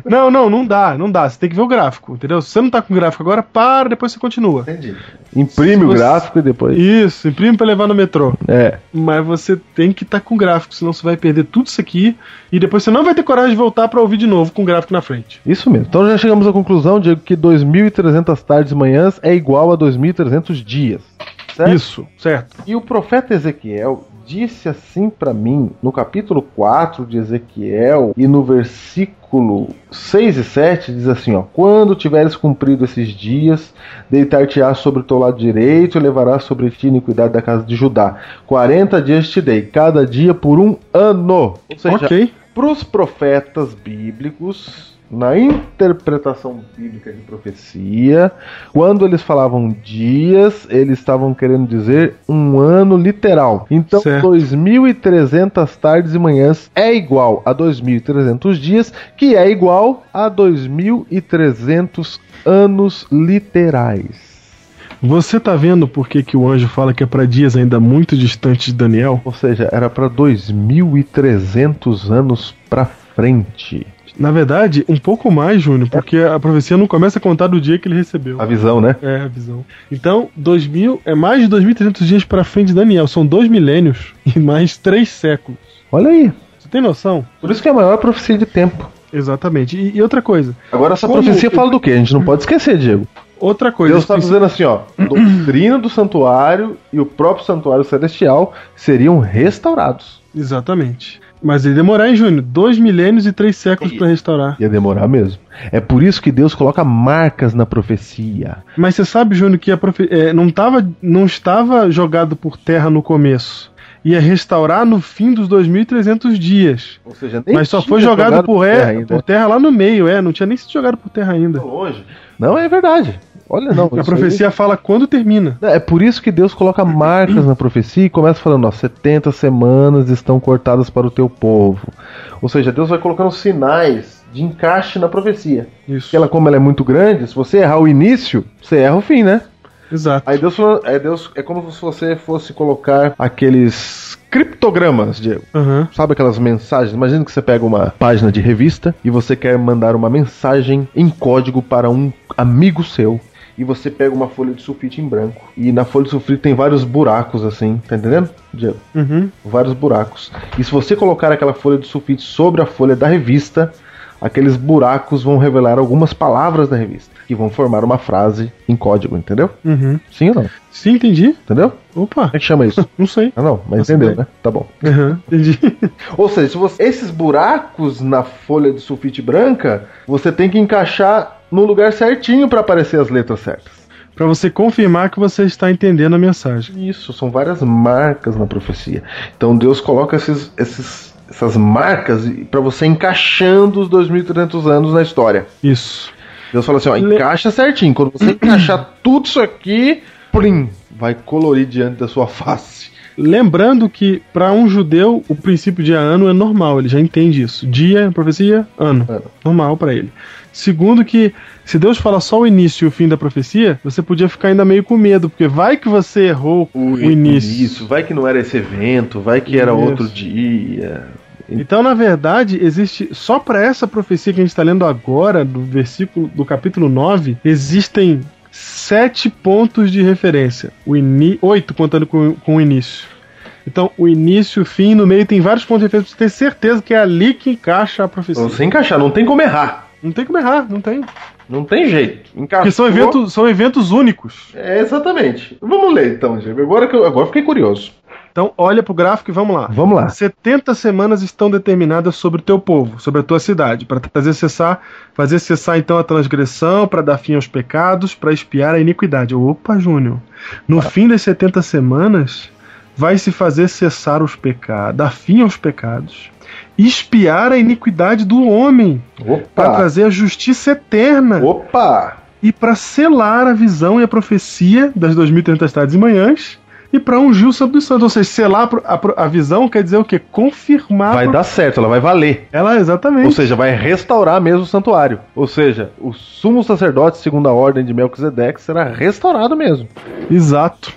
não, não, não dá, não dá. Você tem que ver o gráfico, entendeu? Se você não tá com o gráfico agora, para, depois você continua. Entendi. Imprime Se o você- gráfico e depois. Isso, imprime pra levar no metrô. É. Mas você tem que estar com gráfico, senão você vai perder tudo isso aqui e depois você não vai ter coragem de voltar pra ouvir de novo com o gráfico na frente. Isso mesmo. Então já chegamos à conclusão, Diego, que 2.300 tardes e manhãs é igual a 2.300 dias. Certo? Isso, certo. E o profeta Ezequiel disse assim para mim no capítulo 4 de Ezequiel e no versículo 6 e 7 diz assim, ó: Quando tiveres cumprido esses dias, deitar-te-ás sobre o teu lado direito e levarás sobre ti a iniquidade da casa de Judá. 40 dias te dei, cada dia por um ano. Ou seja, ok. para os profetas bíblicos, na interpretação bíblica de profecia, quando eles falavam dias, eles estavam querendo dizer um ano literal. Então, Certo. 2.300 tardes e manhãs é igual a 2.300 dias, que é igual a 2.300 anos literais. Você tá vendo por que, que o anjo fala que é pra dias ainda muito distantes de Daniel? Ou seja, era para 2.300 anos para frente. Na verdade, um pouco mais, Júnior, porque a profecia não começa a contar do dia que ele recebeu. A visão, né? É, a visão. Então, 2000 é mais de 2.300 dias pra frente de Daniel. São dois milênios e mais três séculos. Olha aí. Você tem noção? Por isso que é a maior profecia de tempo. Exatamente. E, e outra coisa. Agora essa Como- profecia fala do quê? A gente não pode esquecer, Diego. Outra coisa. Deus está dizendo assim, ó, doutrina do santuário e o próprio santuário celestial seriam restaurados. Exatamente. Mas ele demorar, hein, Júnior? Dois milênios e três séculos pra restaurar. Ia demorar mesmo. É por isso que Deus coloca marcas na profecia. Mas você sabe, Júnior, que a profe... é, não, tava, não estava jogado por terra no começo. Ia restaurar no fim dos 2.300 dias. Ou seja, nem Mas só tinha foi jogado, por, terra é, ainda. por terra lá no meio, é. Não tinha nem sido jogado por terra ainda. longe. Não, é verdade. Olha, não. A isso aí- profecia fala quando termina. É por isso que Deus coloca marcas na profecia e começa falando, ó, 70 semanas estão cortadas para o teu povo. Ou seja, Deus vai colocando sinais de encaixe na profecia. Isso. Porque ela, como ela é muito grande, se você errar o início, você erra o fim, né? Exato. Aí Deus, aí Deus é como se você fosse colocar aqueles criptogramas, Diego. Aham. Sabe aquelas mensagens? Imagina que você pega uma página de revista e você quer mandar uma mensagem em código para um amigo seu. E você pega uma folha de sulfite em branco. E na folha de sulfite tem vários buracos assim, tá entendendo? Diego? Uhum. Vários buracos. E se você colocar aquela folha de sulfite sobre a folha da revista, aqueles buracos vão revelar algumas palavras da revista. Que vão formar uma frase em código, entendeu? Uhum. Sim ou não? Sim, entendi. Entendeu? Opa, Como é que chama isso? não sei. Ah, não, mas Nossa, entendeu, né? Tá bom. Aham, entendi. Ou seja, se você- esses buracos na folha de sulfite branca, você tem que encaixar no lugar certinho para aparecer as letras certas. Pra você confirmar que você está entendendo a mensagem. Isso, são várias marcas na profecia. Então Deus coloca esses, esses- essas marcas para você encaixando os 2.300 anos na história. Isso. Deus fala assim, ó, Le- encaixa certinho. Quando você encaixar tudo isso aqui, plim, vai colorir diante da sua face. Lembrando que para um judeu o princípio de ano é normal, ele já entende isso. Dia, profecia, ano. Ano. Normal para ele. Segundo que se Deus fala só o início e o fim da profecia, você podia ficar ainda meio com medo, porque vai que você errou o, início. Isso, vai que não era esse evento, vai que era Isso. outro dia. Então, na verdade, existe só para essa profecia que a gente está lendo agora, do versículo do capítulo 9, existem sete pontos de referência. O ini oito contando com, com o início. Então, o início, o fim, no meio tem vários pontos de referência. Você tem certeza que é ali que encaixa a profecia. Então, você encaixar, não tem como errar. Não tem como errar, não tem. Não tem jeito. Encaixou. Porque são eventos, são eventos únicos. É, exatamente. Vamos ler então, Diego. Agora que eu agora fiquei curioso. Então, olha pro gráfico e vamos lá. Vamos lá. 70 semanas estão determinadas sobre o teu povo, sobre a tua cidade, para fazer cessar, fazer cessar então a transgressão, para dar fim aos pecados, para espiar a iniquidade. Opa, Júnior. No fim das 70 semanas, vai se fazer cessar os pecados, dar fim aos pecados, espiar a iniquidade do homem, para trazer a justiça eterna Opa! e para selar a visão e a profecia das 2.300 tardes e manhãs. E para ungir o Santo dos Santos. Ou seja, selar a a, visão quer dizer o quê? Confirmar. Vai pro- dar certo, ela vai valer. Ela, exatamente. Ou seja, vai restaurar mesmo o santuário. Ou seja, o sumo sacerdote, segundo a ordem de Melquisedeque, será restaurado mesmo. Exato.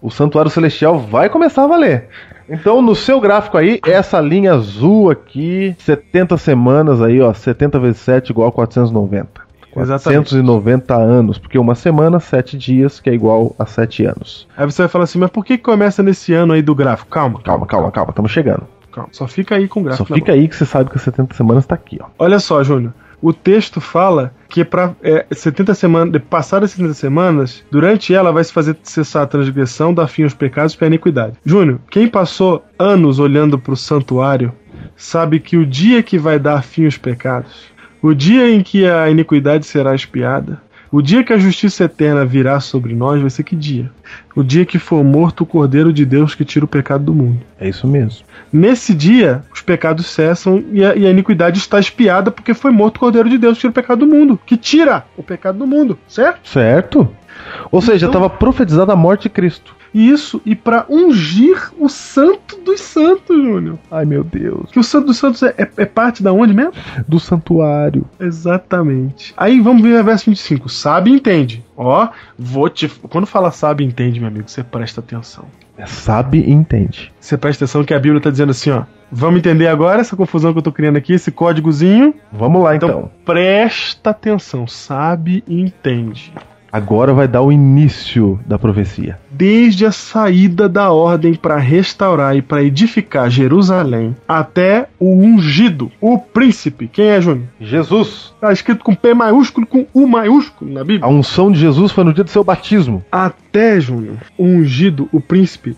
O santuário celestial vai começar a valer. Então, no seu gráfico aí, essa linha azul aqui, 70 semanas aí, ó, 70 vezes 7 igual a 490. Exatamente. 490 anos, porque uma semana, 7 dias, que é igual a 7 anos. Aí você vai falar assim, mas por que começa nesse ano aí do gráfico? Calma, Calma, calma, calma, estamos chegando. calma. Só fica aí com o Só gráfico. na fica mão. aí que você sabe que as 70 semanas tá aqui, ó. Olha só, Júnior. O texto fala que para 70 semanas, passadas 70 semanas, durante ela vai se fazer cessar a transgressão, dar fim aos pecados e a iniquidade. Júnior, quem passou anos olhando para o santuário sabe que o dia que vai dar fim aos pecados, o dia em que a iniquidade será expiada, o dia que a justiça eterna virá sobre nós vai ser que dia? O dia que for morto o Cordeiro de Deus que tira o pecado do mundo. É isso mesmo. Nesse dia, os pecados cessam e a, e a iniquidade está expiada porque foi morto o Cordeiro de Deus que tira o pecado do mundo. Que tira o pecado do mundo, certo? Certo? Ou seja, Então- estava profetizada a morte de Cristo. Isso, e para ungir o santo dos santos, Júnior. Ai, meu Deus. Que o santo dos santos é, é- é parte da onde mesmo? Do santuário. Exatamente. Aí vamos ver o verso 25. Sabe e entende. Ó, vou te. Quando fala sabe e entende, meu amigo, você presta atenção. É, sabe e entende. Você presta atenção que a Bíblia está dizendo assim, ó. Vamos entender agora essa confusão que eu tô criando aqui, esse códigozinho. Vamos lá Então, então. presta atenção, sabe e entende. Agora vai dar o início da profecia. Desde a saída da ordem para restaurar e para edificar Jerusalém até o ungido, o príncipe. Quem é, Júnior? Jesus. Tá escrito com P maiúsculo com U maiúsculo na A Bíblia. unção de Jesus foi no dia do seu batismo. Até, Júnior, o ungido, o príncipe,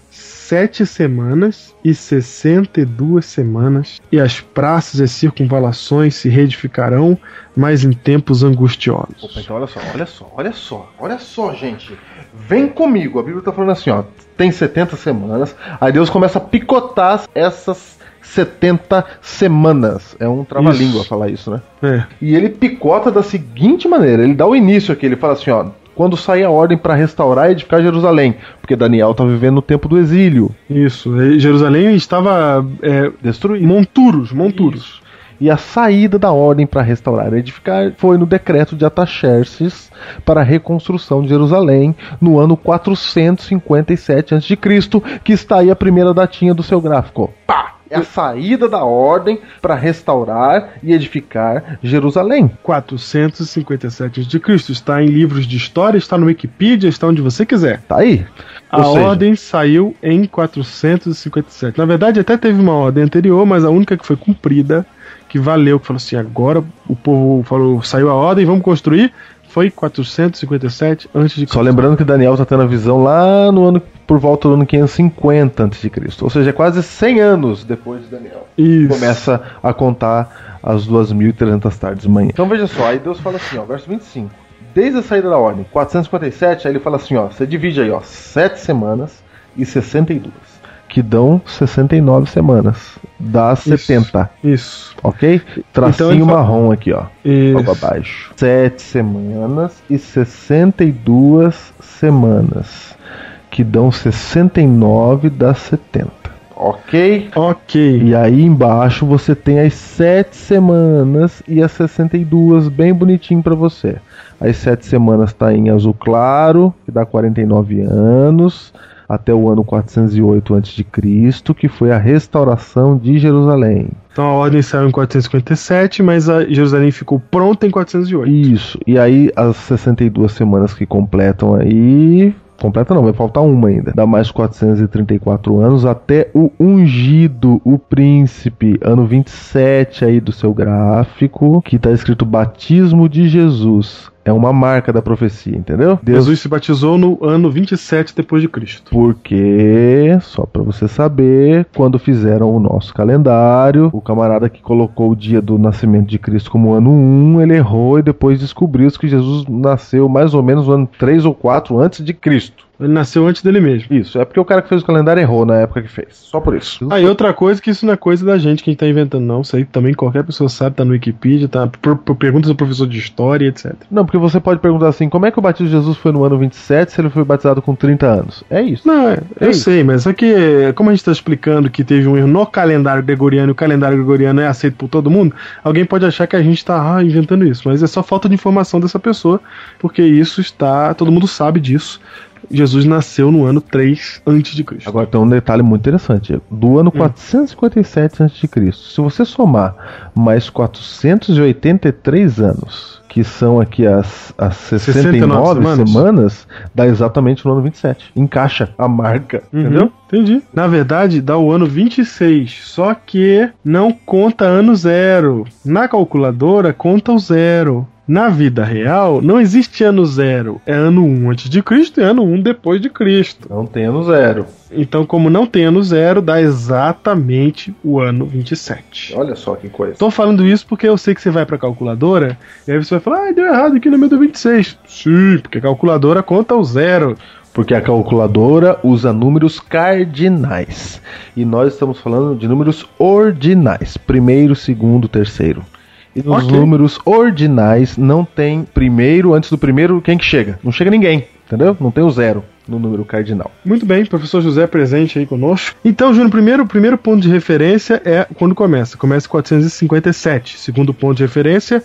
sete semanas e sessenta e duas semanas, e as praças e circunvalações se reedificarão, mas em tempos angustiosos. Opa, então olha só, olha só, olha só, olha só, gente. Vem comigo. A Bíblia tá falando assim, ó. Tem 70 semanas. Aí Deus começa a picotar essas 70 semanas. É um trava-língua falar isso, né? É. E ele picota da seguinte maneira: ele dá o início aqui, ele fala assim, ó, quando sai a ordem para restaurar e edificar Jerusalém, porque Daniel está vivendo no tempo do exílio. Isso. Jerusalém estava é, Destruído. monturos, monturos. E a saída da ordem para restaurar e edificar foi no decreto de Ataxerxes para a reconstrução de Jerusalém no ano 457 a.C., que está aí a primeira datinha do seu gráfico. Pá! É a saída da ordem para restaurar e edificar Jerusalém. 457 a.C. Está em livros de história, está no Wikipedia, está onde você quiser. Tá aí. A seja, ordem saiu em 457. Na verdade, até teve uma ordem anterior, mas a única que foi cumprida, que valeu, que falou assim: agora o povo falou, saiu a ordem, vamos construir, foi 457 antes de Só lembrando que Daniel está tendo a visão lá no ano por volta do ano 550 a.C. Ou seja, é quase 100 anos depois de Daniel. Isso. Começa a contar as 2.300 tardes de manhã. Então veja só, aí Deus fala assim, ó, verso 25. Desde a saída da ordem, 457, aí ele fala assim, ó, você divide aí, ó, 7 semanas e 62, que dão 69 semanas, dá Isso. 70, Isso. ok? Tracinho Então ele fala- marrom aqui, ó. Isso. Para baixo. 7 semanas e 62 semanas. Que dão 69 das 70. Ok? Ok. E aí embaixo você tem as 7 semanas e as 62, bem bonitinho para você. As 7 semanas tá em azul claro, que dá 49 anos, até o ano 408 a.C., que foi a restauração de Jerusalém. Então a ordem saiu em 457, mas a Jerusalém ficou pronta em 408. Isso. E aí as 62 semanas que completam aí. Completa não, vai faltar uma ainda. Dá mais 434 anos até o ungido, o príncipe, ano 27 aí do seu gráfico, que tá escrito batismo de Jesus. É uma marca da profecia, entendeu? Deus Jesus se batizou no ano 27 depois de Cristo. porque, só pra você saber, quando fizeram o nosso calendário, o camarada que colocou o dia do nascimento de Cristo como ano 1, ele errou e depois descobriu que Jesus nasceu mais ou menos no ano 3 ou 4 antes de Cristo. Ele nasceu antes dele mesmo. Isso, é porque o cara que fez o calendário errou na época que fez. Só por isso. Ah, e outra coisa que isso não é coisa da gente que a gente tá inventando, não. Isso aí também qualquer pessoa sabe, tá no Wikipedia, tá por, por perguntas do professor de história, etc. Não, porque você pode perguntar assim, como é que o batismo de Jesus foi no ano 27 se ele foi batizado com 30 anos? É isso. Não, é, eu isso. sei, mas é que, como a gente tá explicando que teve um erro no calendário gregoriano e o calendário gregoriano é aceito por todo mundo, alguém pode achar que a gente tá ah, inventando isso, mas é só falta de informação dessa pessoa, porque isso está, todo mundo sabe disso. Jesus nasceu no ano 3 antes de Cristo. Agora tem um detalhe muito interessante. Do ano 457 a.C., se você somar mais 483 anos, que são aqui as, as 69, 69 semanas. semanas. dá exatamente no ano 27. Encaixa a marca, Uhum, entendeu? Entendi. Na verdade, dá o ano 26, só que não conta ano zero. Na calculadora, conta o zero. Na vida real, não existe ano zero. É ano 1 antes de Cristo e ano 1 depois de Cristo. Não tem ano zero. Então, como não tem ano zero, dá exatamente o ano 27. Olha só que coisa. Tô falando isso porque eu sei que você vai pra calculadora e aí você vai falar, ah, deu errado aqui no meio do 26. Sim, porque a calculadora conta o zero. Porque a calculadora usa números cardinais. E nós estamos falando de números ordinais. Primeiro, segundo, terceiro. E nos Ok. números ordinais não tem primeiro, antes do primeiro, quem que chega? Não chega ninguém, entendeu? Não tem o zero no número cardinal. Muito bem, professor José presente aí conosco. Então, Júnior, primeiro, o primeiro ponto de referência é quando começa. Começa em 457. Segundo ponto de referência,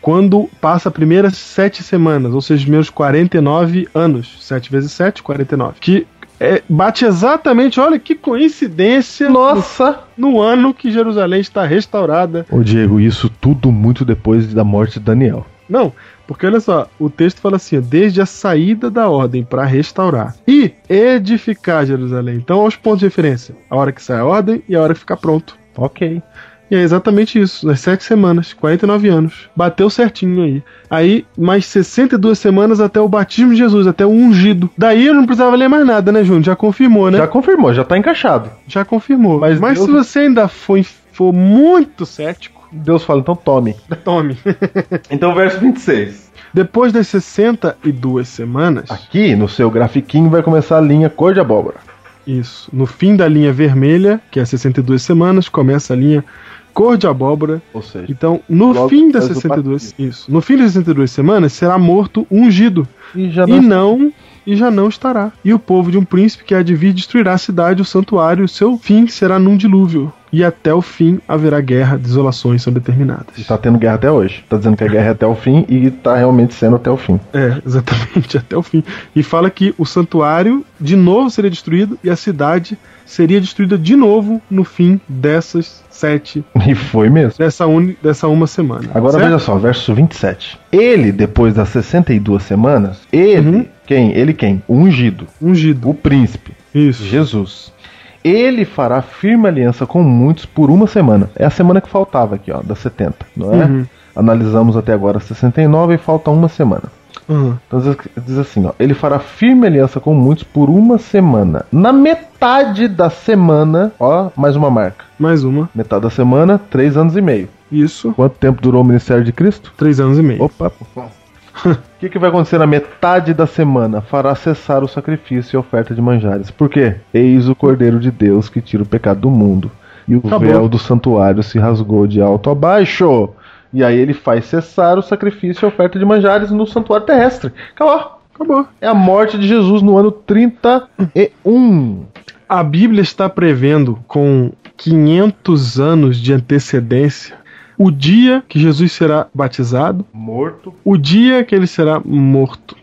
quando passa as primeiras sete semanas, ou seja, os primeiros 49 anos. 7 vezes 7, 49. Que é, bate exatamente, olha que coincidência, Nossa! no, no ano que Jerusalém está restaurada. Ô Diego, isso tudo muito depois da morte de Daniel. Não, porque olha só, o texto fala assim: desde a saída da ordem para restaurar e edificar Jerusalém. Então, aos pontos de referência: a hora que sai a ordem e a hora que ficar pronto. Ok. E é exatamente isso, nas sete semanas, 49 anos. Bateu certinho aí. Aí, mais 62 semanas até o batismo de Jesus, até o ungido. Daí eu não precisava ler mais nada, né, Júnior? Já confirmou, né? Já confirmou, já tá encaixado. Já confirmou. Mas Mas, Deus- se você ainda for, for muito cético, Deus fala, então tome. tome. Então, verso 26. Depois das 62 semanas. Aqui no seu grafiquinho vai começar a linha cor de abóbora. Isso. No fim da linha vermelha, que é 62 semanas, começa a linha cor de abóbora. Ou seja, Então, no Logo fim das faz o 62, isso, no fim das 62 semanas será morto ungido e já e não e já não estará. E o povo de um príncipe que há de vir destruirá a cidade, o santuário, o seu fim será num dilúvio. E até o fim haverá guerra, desolações são determinadas. E tá tendo guerra até hoje. Tá dizendo que a guerra é até o fim e tá realmente sendo até o fim. É, exatamente, até o fim. E fala que o santuário de novo seria destruído e a cidade seria destruída de novo no fim dessas sete, E foi mesmo. dessa, uni, dessa uma semana. Agora certo? veja só, verso 27. Ele, depois das 62 semanas, ele, Uhum. quem? Ele quem? O ungido, Ungido. o príncipe, Isso. Jesus. Ele fará firme aliança com muitos por uma semana. É a semana que faltava aqui, ó, das 70, não é? Uhum. Analisamos até agora 69 e falta uma semana. Uhum. Então diz- assim, ó, ele fará firme aliança com muitos por uma semana. Na metade da semana, ó, mais uma marca. Mais uma. Metade da semana, três anos e meio. Isso. Quanto tempo durou o ministério de Cristo? Três anos e meio. Opa! O que, que vai acontecer na metade da semana? Fará cessar o sacrifício e a oferta de manjares. Por quê? Eis o Cordeiro de Deus que tira o pecado do mundo. E o Acabou. véu do santuário se rasgou de alto a baixo. E aí ele faz cessar o sacrifício e a oferta de manjares no santuário terrestre. Acabou. Acabou. É a morte de Jesus no ano 31. A Bíblia está prevendo com 500 anos de antecedência o dia que Jesus será batizado, Morto. o dia que ele será morto.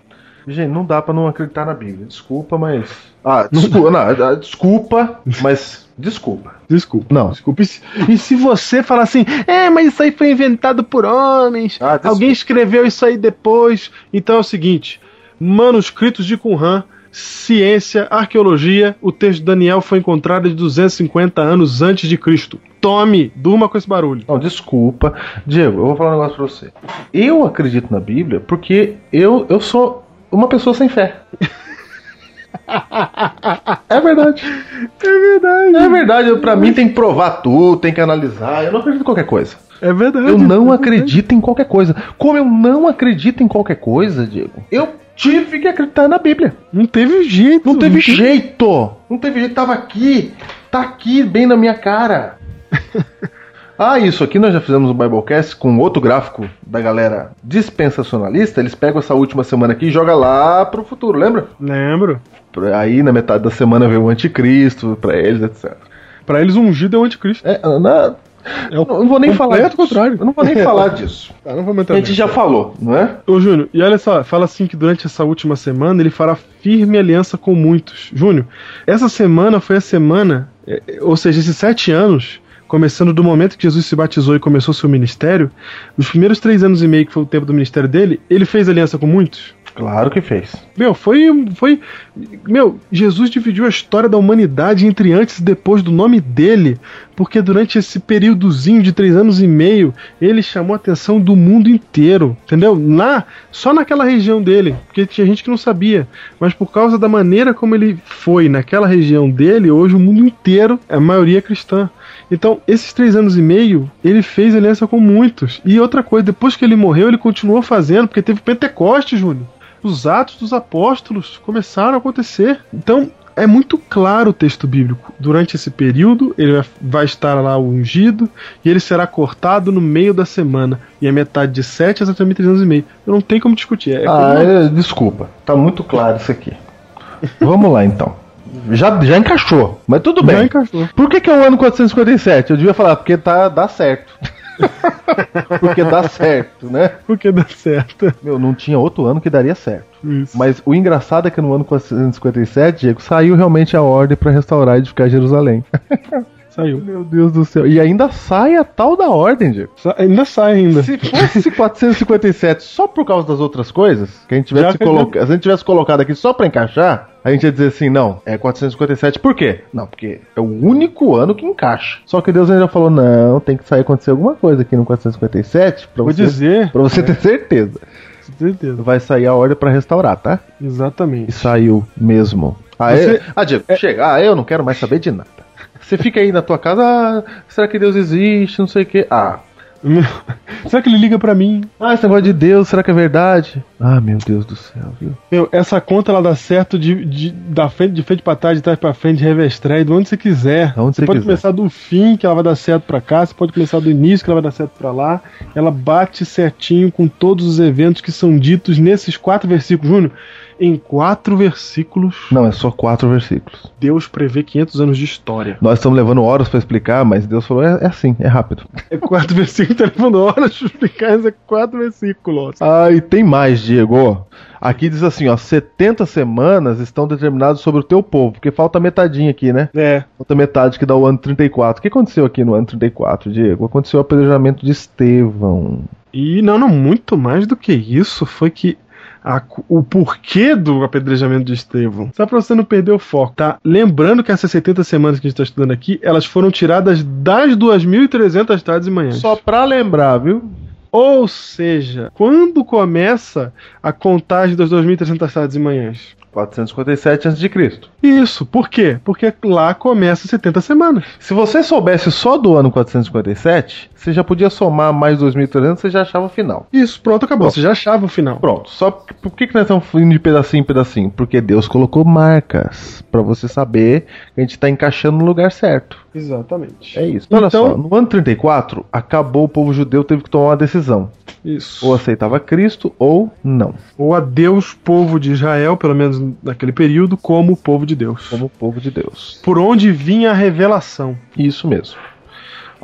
Gente, não dá pra não acreditar na Bíblia. Desculpa, mas. Ah, desculpa, não, ah, desculpa, mas. Desculpa. Desculpa. Não. Desculpa. E se, e se você falar assim, é, mas isso aí foi inventado por homens, Ah, alguém escreveu isso aí depois. Então é o seguinte: manuscritos de Qumran, ciência, arqueologia, o texto de Daniel foi encontrado de 250 anos antes de Cristo. Tome, durma com esse barulho. Não, desculpa. Diego, eu vou falar um negócio pra você. Eu acredito na Bíblia porque eu, eu sou uma pessoa sem fé. É verdade. É verdade. É verdade. Eu, pra mim tem que provar tudo, tem que analisar. Eu não acredito em qualquer coisa. É verdade. Eu não É acredito em qualquer coisa. Como eu não acredito em qualquer coisa, Diego, eu tive que acreditar na Bíblia. verdade. Não teve jeito. Não teve jeito. Não teve jeito. Tava aqui. Tá aqui, bem na minha cara. Ah, isso aqui nós já fizemos um Biblecast com outro gráfico da galera dispensacionalista. Eles pegam essa última semana aqui e jogam lá pro futuro, lembra? Lembro. Aí na metade da semana veio o anticristo pra eles, etc. Pra eles, um ungido é o anticristo. É, na- É o eu não vou nem falar disso. contrário. Eu não vou nem falar disso. Tá, não A gente já falou, não é? Ô, Júnior, e olha só, fala assim que durante essa última semana ele fará firme aliança com muitos. Júnior, essa semana foi a semana, é, é, ou seja, esses sete anos, começando do momento que Jesus se batizou e começou seu ministério, os primeiros três anos e meio que foi o tempo do ministério dele, ele fez aliança com muitos. Claro que fez. Meu, foi. foi meu, Jesus dividiu a história da humanidade entre antes e depois do nome dele, porque durante esse períodozinho de três anos e meio, ele chamou a atenção do mundo inteiro, entendeu? Lá, só naquela região dele, porque tinha gente que não sabia, mas por causa da maneira como ele foi naquela região dele, hoje o mundo inteiro, a maioria é cristã. Então, esses três anos e meio, ele fez aliança com muitos. E outra coisa, depois que ele morreu, ele continuou fazendo, porque teve Pentecoste, Júnior os atos dos apóstolos começaram a acontecer. Então, é muito claro o texto bíblico. Durante esse período, ele vai- estar lá ungido e ele será cortado no meio da semana. E é metade de sete a exatamente três anos e meio. Eu não tem como discutir. É Ah, como- é, desculpa. Tá muito claro isso aqui. Vamos lá então. Já, já encaixou, mas tudo Já bem. encaixou. Por que, que é o ano 457? Eu devia falar, porque tá, dá certo. porque dá certo, né? Porque dá certo. Meu, não tinha outro ano que daria certo. Isso. Mas o engraçado é que no ano 457, Diego, saiu realmente a ordem pra restaurar e edificar Jerusalém. Saiu. Meu Deus do céu. E ainda sai a tal da ordem, Diego. Sa- ainda sai ainda. Se fosse 457 só por causa das outras coisas, que a gente tivesse, coloca... a gente tivesse colocado aqui só pra encaixar, a gente ia dizer assim, não, é 457. Por quê? Não, porque é o único ano que encaixa. Só que Deus ainda falou, não, tem que sair acontecer alguma coisa aqui no 457 pra Vou você, dizer. pra você ter certeza. Certeza. Vai sair a ordem pra restaurar, tá? E Exatamente. saiu mesmo. Ah, Você- é? ah Diego, chega. Ah, eu não quero mais saber de nada. Você fica aí na tua casa, ah, será que Deus existe? Não sei o quê. Ah, Será que ele liga pra mim? ah, esse negócio de Deus, será que é verdade? Ah, meu Deus do céu, viu? Meu, essa conta ela dá certo de, de, da frente, de frente pra trás, de trás pra frente, de revestrar, de onde você quiser. Aonde você você pode quiser. começar do fim, que ela vai dar certo pra cá, você pode começar do início, que ela vai dar certo pra lá. Ela bate certinho com todos os eventos que são ditos nesses quatro versículos. Júnior, em quatro versículos, Não, é só quatro versículos. Deus prevê 500 anos de história. Nós estamos levando horas pra explicar, mas Deus falou: é, é assim, é rápido. É quatro versículos, tá levando horas pra explicar, isso é quatro versículos. Ah, e tem mais, Diego. Aqui diz assim, ó, 70 semanas estão determinadas sobre o teu povo, porque falta metadinha aqui, né? É, Falta metade que dá o ano 34. O que aconteceu aqui no ano 34, Diego? Aconteceu o apedrejamento de Estevão. E não, não, muito mais do que isso foi que a- o porquê do apedrejamento de Estevão. Só pra você não perder o foco, tá? Lembrando que essas 70 semanas que a gente tá estudando aqui, elas foram tiradas das 2.300 tardes e manhãs. Só pra lembrar, viu? Ou seja, quando começa a contagem das 2.300 tardes e manhãs? 457 a.C. Isso, por quê? Porque lá começa 70 semanas. Se você soubesse só do ano 457, você já podia somar mais 2.300, você já achava o final. Isso, pronto, acabou. Você já achava o final. Pronto, só que- por que, que nós estamos indo de pedacinho em pedacinho? Porque Deus colocou marcas pra você saber que a gente tá encaixando no lugar certo. Exatamente. É isso. Olha Então- só, no ano 34, acabou o povo judeu, teve que tomar uma decisão. Isso. Ou aceitava Cristo ou não, ou a Deus, povo de Israel, pelo menos naquele período, como povo de Deus. como povo de Deus. Por onde vinha a revelação. Isso mesmo.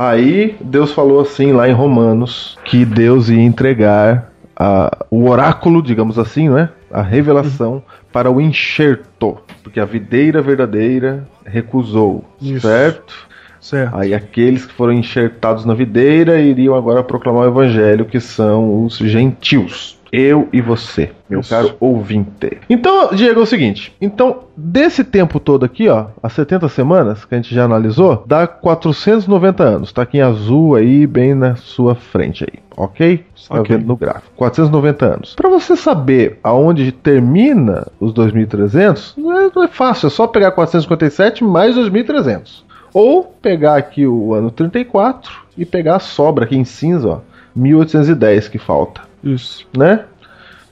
Aí Deus falou assim lá em Romanos que Deus ia entregar a- o oráculo, digamos assim, não é? A revelação para o enxerto, porque a videira verdadeira recusou, Isso. certo? Certo. Aí aqueles que foram enxertados na videira iriam agora proclamar o evangelho, que são os gentios. Eu e você, meu Isso. caro ouvinte. Então, Diego, é o seguinte. Então, desse tempo todo aqui, ó, as 70 semanas que a gente já analisou, dá 490 anos. Tá aqui em azul aí, bem na sua frente aí, ok? Você tá Ok. vendo no gráfico. 490 anos. Para você saber aonde termina os 2300, não é, não é fácil. É só pegar 457 mais 2300. Ou pegar aqui o ano 34 e pegar a sobra aqui em cinza, ó, 1810 que falta, Isso. né?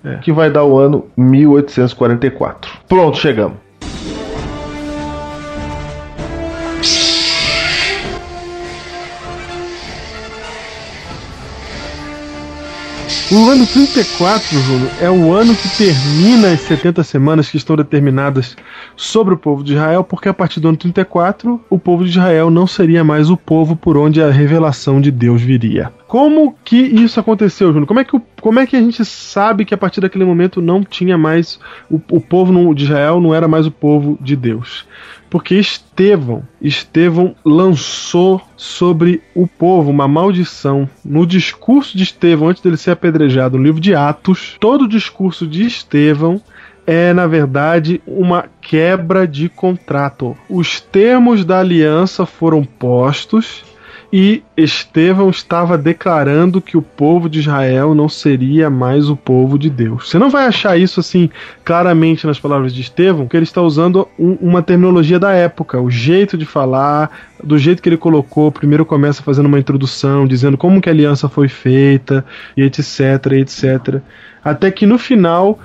É. Que vai dar o ano 1844. Pronto, chegamos. O ano 34, Júnior, é o ano que termina as 70 semanas que estão determinadas sobre o povo de Israel, porque a partir do ano 34, o povo de Israel não seria mais o povo por onde a revelação de Deus viria. Como que isso aconteceu, Júnior? Como é que, como é que a gente sabe que a partir daquele momento não tinha mais. O, o povo de Israel não era mais o povo de Deus? Porque Estevão, Estevão lançou sobre o povo uma maldição. No discurso de Estevão, antes dele ser apedrejado, no livro de Atos, todo o discurso de Estevão é, na verdade, uma quebra de contrato. Os termos da aliança foram postos e Estevão estava declarando que o povo de Israel não seria mais o povo de Deus. Você não vai achar isso assim claramente nas palavras de Estevão, que ele está usando um- uma terminologia da época, o jeito de falar, do jeito que ele colocou. Primeiro começa fazendo uma introdução, dizendo como que a aliança foi feita, e etc, e etc. Até que no final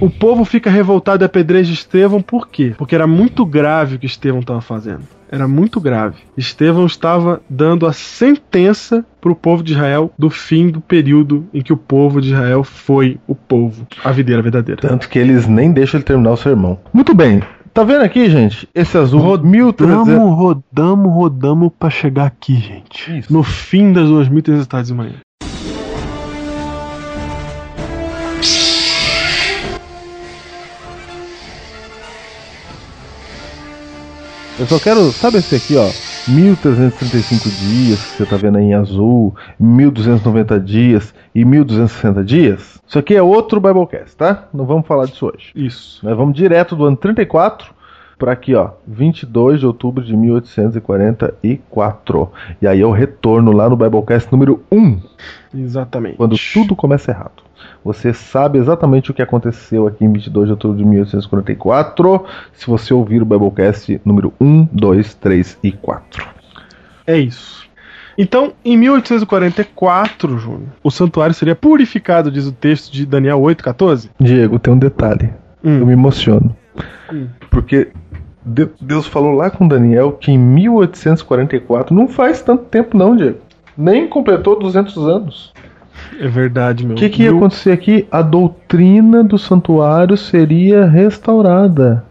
o povo fica revoltado e apedreja Estevão, por quê? Porque era muito grave o que Estevão estava fazendo. Era muito grave. Estevão estava dando a sentença para o povo de Israel do fim do período em que o povo de Israel foi o povo, a videira verdadeira. Tanto que eles nem deixam ele terminar o sermão. Muito bem. Tá vendo aqui, gente? Esse azul 1300. Rodamos, rodamos, rodamos para chegar aqui, gente. Isso. No fim das 2.300 tardes de manhã. Eu só quero, sabe esse aqui, ó? 1335 dias, que você tá vendo aí em azul, 1290 dias e 1260 dias. Isso aqui é outro Biblecast, tá? Não vamos falar disso hoje. Isso. Nós vamos direto do ano 34 para aqui, ó, 22 de outubro de 1844. E aí eu retorno lá no Biblecast número 1, Exatamente. quando tudo começa errado. Você sabe exatamente o que aconteceu aqui em 22 de outubro de 1844, se você ouvir o Biblecast número 1, 2, 3 e 4. É isso. Então, em 1844, Júnior, o santuário seria purificado, diz o texto de Daniel 8,14? Diego, tem um detalhe. Hum. Eu me emociono. Hum. Porque De- Deus falou lá com Daniel que em 1844, não faz tanto tempo não, Diego. Nem completou 200 anos. É verdade, meu. O que, que ia acontecer aqui? A doutrina do santuário seria restaurada.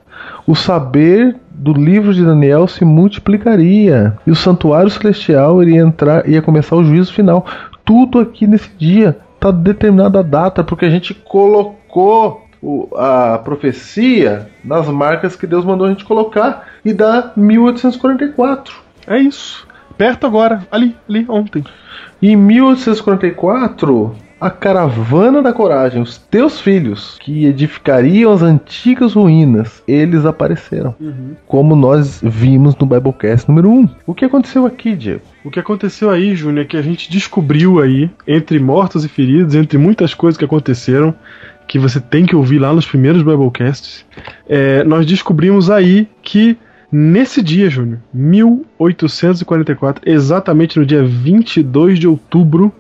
O saber do livro de Daniel se multiplicaria. E o santuário celestial iria entrar, ia começar o juízo final. Tudo aqui nesse dia está determinada a data, porque a gente colocou o- a profecia nas marcas que Deus mandou a gente colocar. E dá 1844. É isso. Perto agora. Ali, ali, ontem. Em 1844, a caravana da coragem, os teus filhos, que edificariam as antigas ruínas, eles apareceram. Como nós vimos no Biblecast número 1. O que aconteceu aqui, Diego? O que aconteceu aí, Júnior, é que a gente descobriu aí, entre mortos e feridos, entre muitas coisas que aconteceram, que você tem que ouvir lá nos primeiros Biblecasts, é, nós descobrimos aí que nesse dia, Júnior, 1844, exatamente no dia 22 de outubro,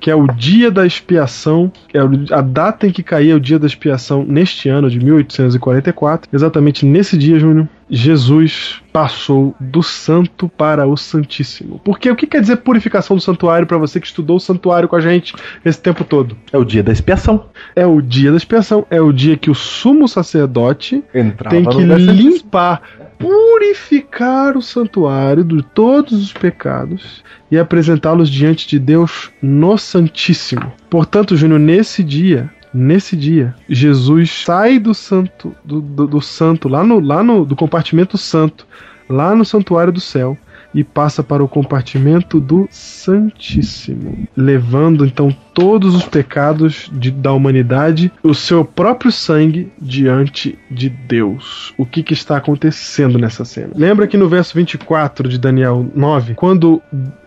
que é o dia da expiação, é a data em que caía o dia da expiação neste ano de 1844, exatamente nesse dia, Júnior, Jesus passou do santo para o santíssimo. Porque o que quer dizer purificação do santuário para você que estudou o santuário com a gente esse tempo todo? É o dia da expiação. É o dia da expiação, é o dia que o sumo sacerdote Entrava tem que limpar, purificar o santuário de todos os pecados e apresentá-los diante de Deus no Santíssimo. Portanto, Júnior, nesse dia, nesse dia, Jesus sai do santo, do, do- do santo lá no, lá no do compartimento santo, lá no santuário do céu. E passa para o compartimento do Santíssimo, levando então todos os pecados de- da humanidade, o seu próprio sangue diante de Deus. O que, que está acontecendo nessa cena? Lembra que no verso 24 de Daniel 9, quando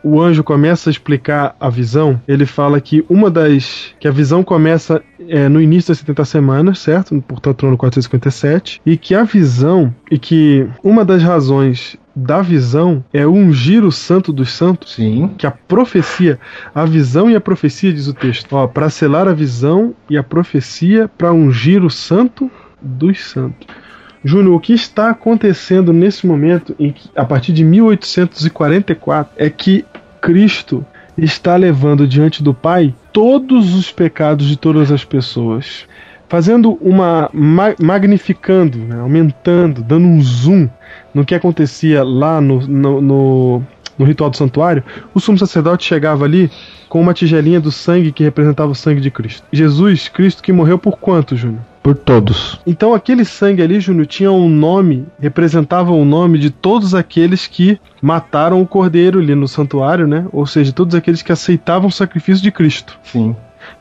o anjo começa a explicar a visão, ele fala que uma das. que a visão começa é, no início das 70 semanas, certo? Portanto, no ano 457, e que a visão, e que uma das razões da visão é ungir o santo dos santos, Sim. que a profecia, a visão e a profecia, diz o texto, ó, para selar a visão e a profecia, para ungir o santo dos santos. Júnior, o que está acontecendo nesse momento, em que, a partir de 1844, é que Cristo está levando diante do Pai todos os pecados de todas as pessoas, fazendo uma ma- magnificando, né, aumentando, dando um zoom no que acontecia lá no, no, no- no ritual do santuário, o sumo sacerdote chegava ali com uma tigelinha do sangue que representava o sangue de Cristo. Jesus, Cristo que morreu por quanto, Júnior? Por todos. Então aquele sangue ali, Júnior, tinha um nome, representava o nome de todos aqueles que mataram o cordeiro ali no santuário, né? Ou seja, todos aqueles que aceitavam o sacrifício de Cristo. Sim.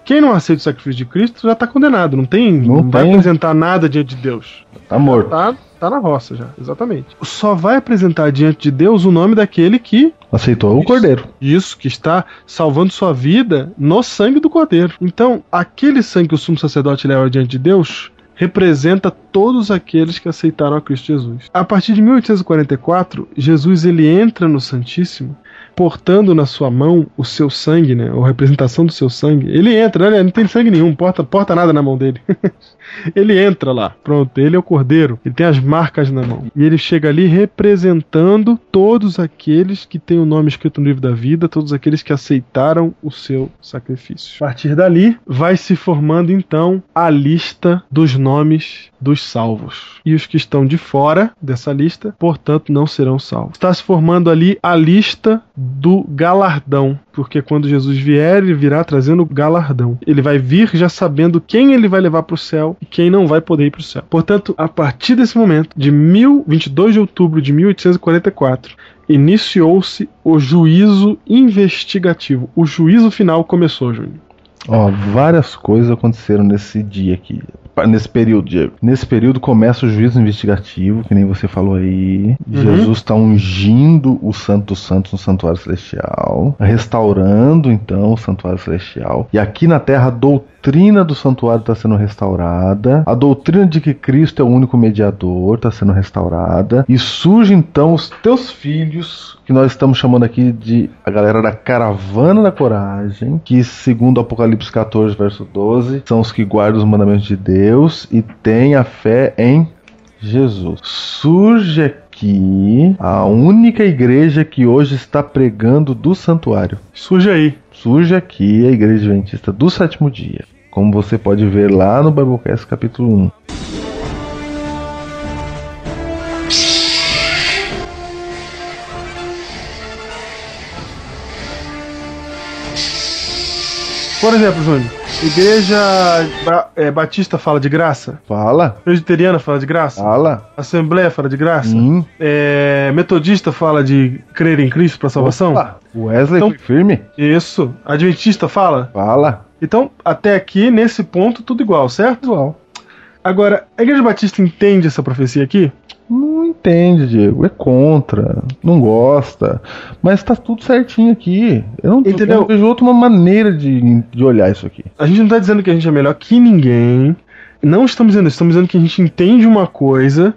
Quem não aceita o sacrifício de Cristo já está condenado, não tem, Não não vai apresentar nada diante de Deus. Tá morto. Tá, tá na roça já, exatamente. Só vai apresentar diante de Deus o nome daquele que Aceitou o cordeiro. isso, que está salvando sua vida no sangue do cordeiro. Então, aquele sangue que o sumo sacerdote leva diante de Deus representa todos aqueles que aceitaram a Cristo Jesus. A partir de 1844, Jesus ele entra no Santíssimo, portando na sua mão o seu sangue, né, ou representação do seu sangue. Ele entra, né, não tem sangue nenhum, porta, porta nada na mão dele. ele entra lá, pronto, ele é o cordeiro, ele tem as marcas na mão. E ele chega ali representando todos aqueles que têm o nome escrito no livro da vida, todos aqueles que aceitaram o seu sacrifício. A partir dali, vai se formando então a lista dos nomes dos salvos. E os que estão de fora dessa lista, portanto, não serão salvos. Está se formando ali a lista do galardão, porque quando Jesus vier, ele virá trazendo galardão. Ele vai vir já sabendo quem ele vai levar para o céu e quem não vai poder ir para o céu. Portanto, a partir desse momento, de 1000 22 de outubro de 1844, iniciou-se o juízo investigativo. O juízo final começou, Júnior. Ó, várias coisas aconteceram nesse dia aqui. Nesse período, Diego. Nesse período começa o juízo investigativo, que nem você falou aí. Jesus está ungindo o Santo dos Santos no Santuário Celestial, restaurando então o Santuário Celestial. E aqui na Terra a doutrina doutrina do santuário está sendo restaurada, a doutrina de que Cristo é o único mediador está sendo restaurada, e surge então os teus filhos, que nós estamos chamando aqui de a galera da caravana da coragem, que segundo Apocalipse 14, verso 12, são os que guardam os mandamentos de Deus e têm a fé em Jesus. Surge aqui a única igreja que hoje está pregando do santuário. Surge aí. Surge aqui a igreja adventista do sétimo dia. Como você pode ver lá no Biblecast capítulo 1. Por exemplo, Júnior, Igreja é, Batista fala de graça? Fala, Presbiteriana fala de graça? fala. Assembleia fala de graça? Sim. É, metodista fala de crer em Cristo para salvação? Opa, Wesley Então- firme? Isso. Adventista fala? Fala. Então, até aqui, nesse ponto, tudo igual, certo? Igual. Agora, a Igreja Batista entende essa profecia aqui? Não entende, Diego. É contra. Não gosta. Mas tá tudo certinho aqui. Eu não, Entendeu? eu não vejo outra maneira de, de olhar isso aqui. A gente não tá dizendo que a gente é melhor que ninguém. Não estamos dizendo isso. Estamos dizendo que a gente entende uma coisa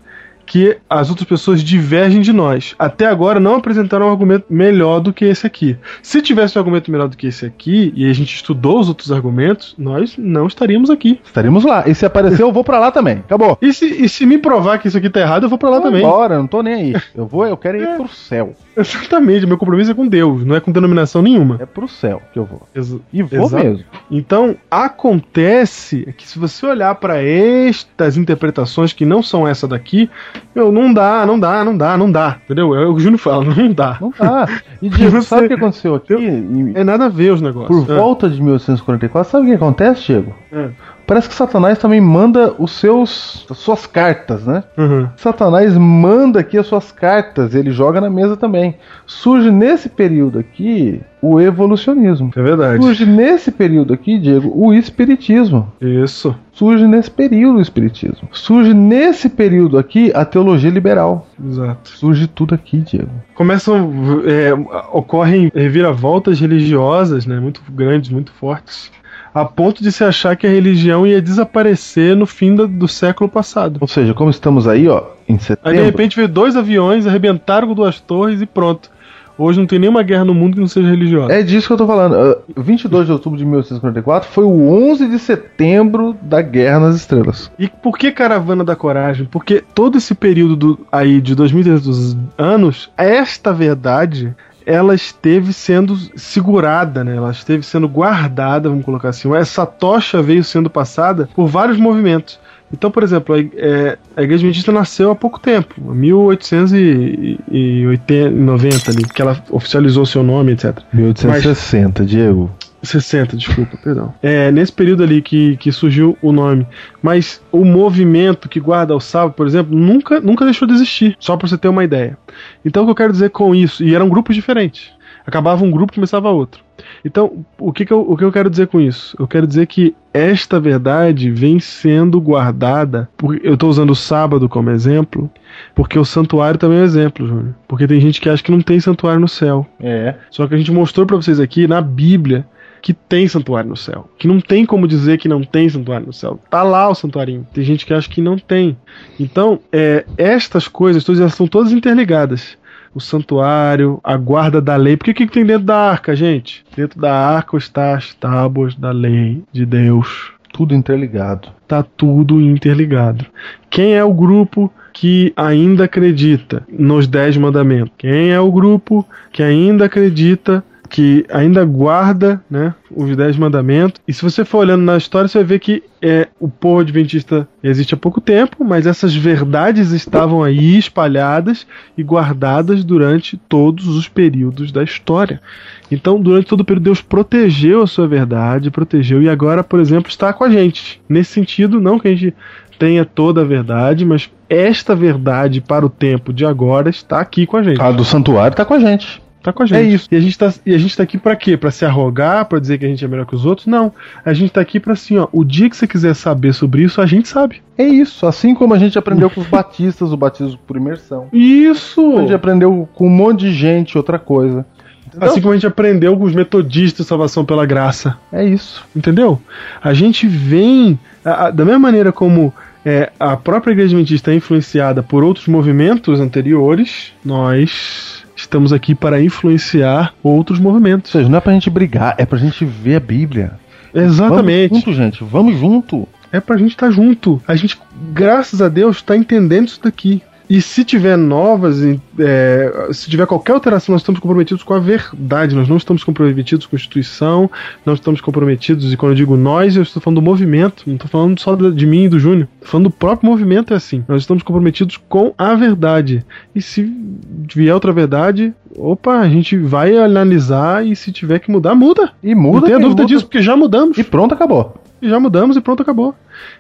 que as outras pessoas divergem de nós. Até agora não apresentaram um argumento melhor do que esse aqui. Se tivesse um argumento melhor do que esse aqui, e a gente estudou os outros argumentos, nós não estaríamos aqui. Estaremos lá. E se aparecer, eu vou pra lá também. Acabou. E se, e se me provar que isso aqui tá errado, eu vou pra lá também. Bora, não tô nem aí. Eu vou, eu quero ir pro céu. Exatamente, meu compromisso é com Deus, não é com denominação nenhuma. É pro céu que eu vou. Ex- E vou Exato. mesmo. Então, acontece que se você olhar para estas interpretações que não são essa daqui, meu, não dá, não dá, não dá, não dá. Entendeu? É o que o Júnior fala, não dá. Não tá. E Diego, sabe o que aconteceu aqui? Em- É nada a ver os negócios. Por volta de 1844, sabe o que acontece, Diego? É. Parece que Satanás também manda os seus as suas cartas, né? Uhum. Satanás manda aqui as suas cartas, ele joga na mesa também. Surge nesse período aqui o evolucionismo. É verdade. Surge nesse período aqui, Diego, o espiritismo. Isso. Surge nesse período o espiritismo. Surge nesse período aqui a teologia liberal. Exato. Surge tudo aqui, Diego. Começam. é, ocorrem reviravoltas religiosas, né? Muito grandes, muito fortes. A ponto de se achar que a religião ia desaparecer no fim da- do século passado. Ou seja, como estamos aí, ó, em Aí de setembro, repente veio dois aviões, arrebentaram com duas torres e pronto. Hoje não tem nenhuma guerra no mundo que não seja religiosa. É disso que eu tô falando. Ah, 22 de outubro de 1844 foi o 11 de setembro da Guerra nas Estrelas. E por que Caravana da Coragem? Porque todo esse período do- aí de 2300 anos, esta verdade ela esteve sendo segurada, né? Ela esteve sendo guardada, vamos colocar assim. Essa tocha veio sendo passada por vários movimentos. Então, por exemplo, a, é, a Igreja Adventista nasceu há pouco tempo, 1890 ali, que ela oficializou seu nome, etc. 1860, Diego. 60, desculpa, perdão. É, nesse período ali que, que surgiu o nome. Mas o movimento que guarda o sábado, por exemplo, nunca, nunca deixou de existir. Só pra você ter uma ideia. Então o que eu quero dizer com isso? E eram grupos diferentes. Acabava um grupo, começava outro. Então, o que, que eu, o que eu quero dizer com isso? Eu quero dizer que esta verdade vem sendo guardada. Eu estou usando o sábado como exemplo, porque o santuário também é um exemplo, Júnior. Porque tem gente que acha que não tem santuário no céu. É. Só que a gente mostrou pra vocês aqui na Bíblia que tem santuário no céu. Que não tem como dizer que não tem santuário no céu. Tá lá o santuarinho. Tem gente que acha que não tem. Então, é, estas coisas, todas são todas interligadas. O santuário, a guarda da lei. Porque o que, que tem dentro da arca, gente? Dentro da arca está as tábuas da lei de Deus. Tudo interligado. Tá tudo interligado. Quem é o grupo que ainda acredita nos Dez Mandamentos? Quem é o grupo que ainda acredita que ainda guarda né, os Dez Mandamentos. E se você for olhando na história, você vai ver que é, o povo adventista existe há pouco tempo, mas essas verdades estavam aí espalhadas e guardadas durante todos os períodos da história. Então, durante todo o período, Deus protegeu a sua verdade, protegeu, e agora, por exemplo, está com a gente. Nesse sentido, não que a gente tenha toda a verdade, mas esta verdade para o tempo de agora está aqui com a gente. A do santuário tá com a gente. Tá com a gente. É isso. E a gente tá, e a gente tá aqui pra quê? Pra se arrogar, pra dizer que a gente é melhor que os outros? Não. A gente tá aqui pra assim, ó, o dia que você quiser saber sobre isso, a gente sabe. É isso. Assim como a gente aprendeu com os batistas, o batismo por imersão. Isso! A gente aprendeu com um monte de gente outra coisa. Entendeu? Assim como a gente aprendeu com os metodistas salvação pela graça. É isso. Entendeu? A gente vem. a- a- da mesma maneira como é, a própria igreja adventista é influenciada por outros movimentos anteriores, nós estamos aqui para influenciar outros Ou movimentos. seja, não é pra gente brigar, é pra gente ver a Bíblia. Exatamente. Vamos junto, gente. Vamos junto. É pra gente estar junto. A gente, graças a Deus, tá entendendo isso daqui. E se tiver novas, é, se tiver qualquer alteração, nós estamos comprometidos com a verdade. Nós não estamos comprometidos com a instituição, não estamos comprometidos, e quando eu digo nós, eu estou falando do movimento, não estou falando só de mim e do Júnior. Estou falando do próprio movimento, é assim. Nós estamos comprometidos com a verdade. E se vier outra verdade, opa, a gente vai analisar e se tiver que mudar, muda. E Não muda. tenha quem dúvida muda. disso, porque já mudamos. E pronto, acabou. E já mudamos e pronto, acabou.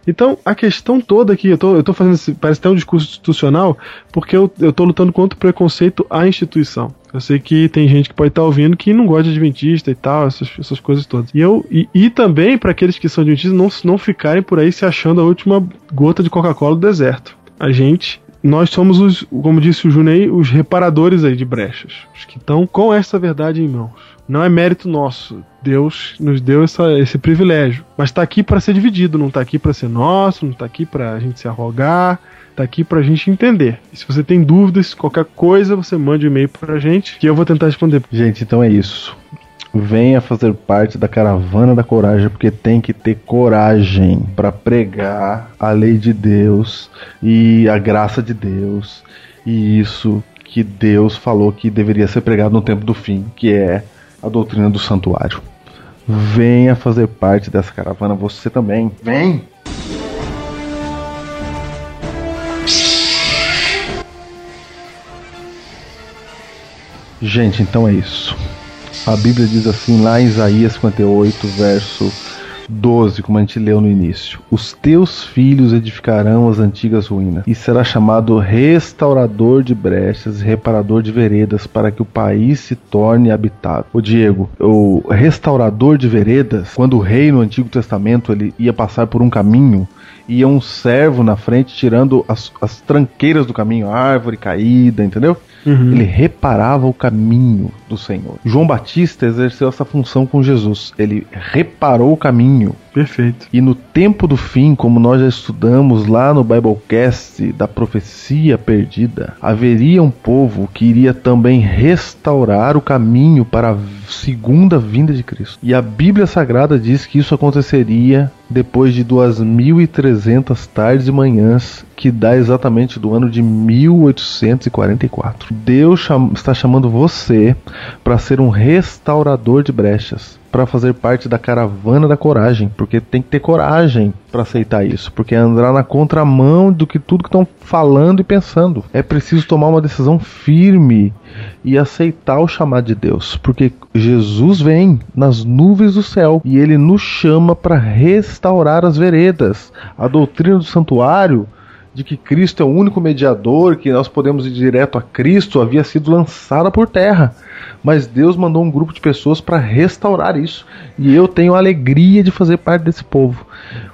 Então, a questão toda aqui, eu tô, eu tô fazendo esse, parece até um discurso institucional, porque eu, eu tô lutando contra o preconceito à instituição. Eu sei que tem gente que pode estar ouvindo que não gosta de adventista e tal, essas, essas coisas todas. E, eu, e, e também para aqueles que são adventistas não, não ficarem por aí se achando a última gota de Coca-Cola do deserto. A gente nós somos os, como disse o aí, os reparadores aí de brechas. Os que estão com essa verdade em mãos. Não é mérito nosso. Deus nos deu essa, esse privilégio. Mas está aqui para ser dividido, não está aqui para ser nosso, não está aqui para a gente se arrogar, está aqui para a gente entender. E se você tem dúvidas, qualquer coisa, você mande um e-mail para a gente que eu vou tentar responder. Gente, então é isso. Venha fazer parte da caravana da coragem, porque tem que ter coragem para pregar a lei de Deus e a graça de Deus e isso que Deus falou que deveria ser pregado no tempo do fim, que é a doutrina do santuário. Venha fazer parte dessa caravana, você também. Vem! Gente, então é isso. A Bíblia diz assim lá em Isaías 58, verso 12, como a gente leu no início: Os teus filhos edificarão as antigas ruínas, e será chamado restaurador de brechas e reparador de veredas, para que o país se torne habitável. O Diego, o restaurador de veredas, quando o rei no Antigo Testamento ele ia passar por um caminho, ia um servo na frente tirando as, as tranqueiras do caminho, árvore caída, entendeu? Ele reparava o caminho do Senhor. João Batista exerceu essa função com Jesus. Ele reparou o caminho. Perfeito. E no tempo do fim, como nós já estudamos lá no Biblecast da profecia perdida, haveria um povo que iria também restaurar o caminho para a segunda vinda de Cristo. E a Bíblia Sagrada diz que isso aconteceria depois de 2.300 tardes e manhãs, que dá exatamente do ano de 1844. Deus cham- está chamando você para ser um restaurador de brechas, para fazer parte da caravana da coragem, porque tem que ter coragem para aceitar isso, porque é andar na contramão do que tudo que estão falando e pensando. É preciso tomar uma decisão firme e aceitar o chamado de Deus, porque Jesus vem nas nuvens do céu e ele nos chama para restaurar as veredas. A doutrina do santuário de que Cristo é o único mediador, que nós podemos ir direto a Cristo, havia sido lançada por terra. Mas Deus mandou um grupo de pessoas para restaurar isso. E eu tenho a alegria de fazer parte desse povo.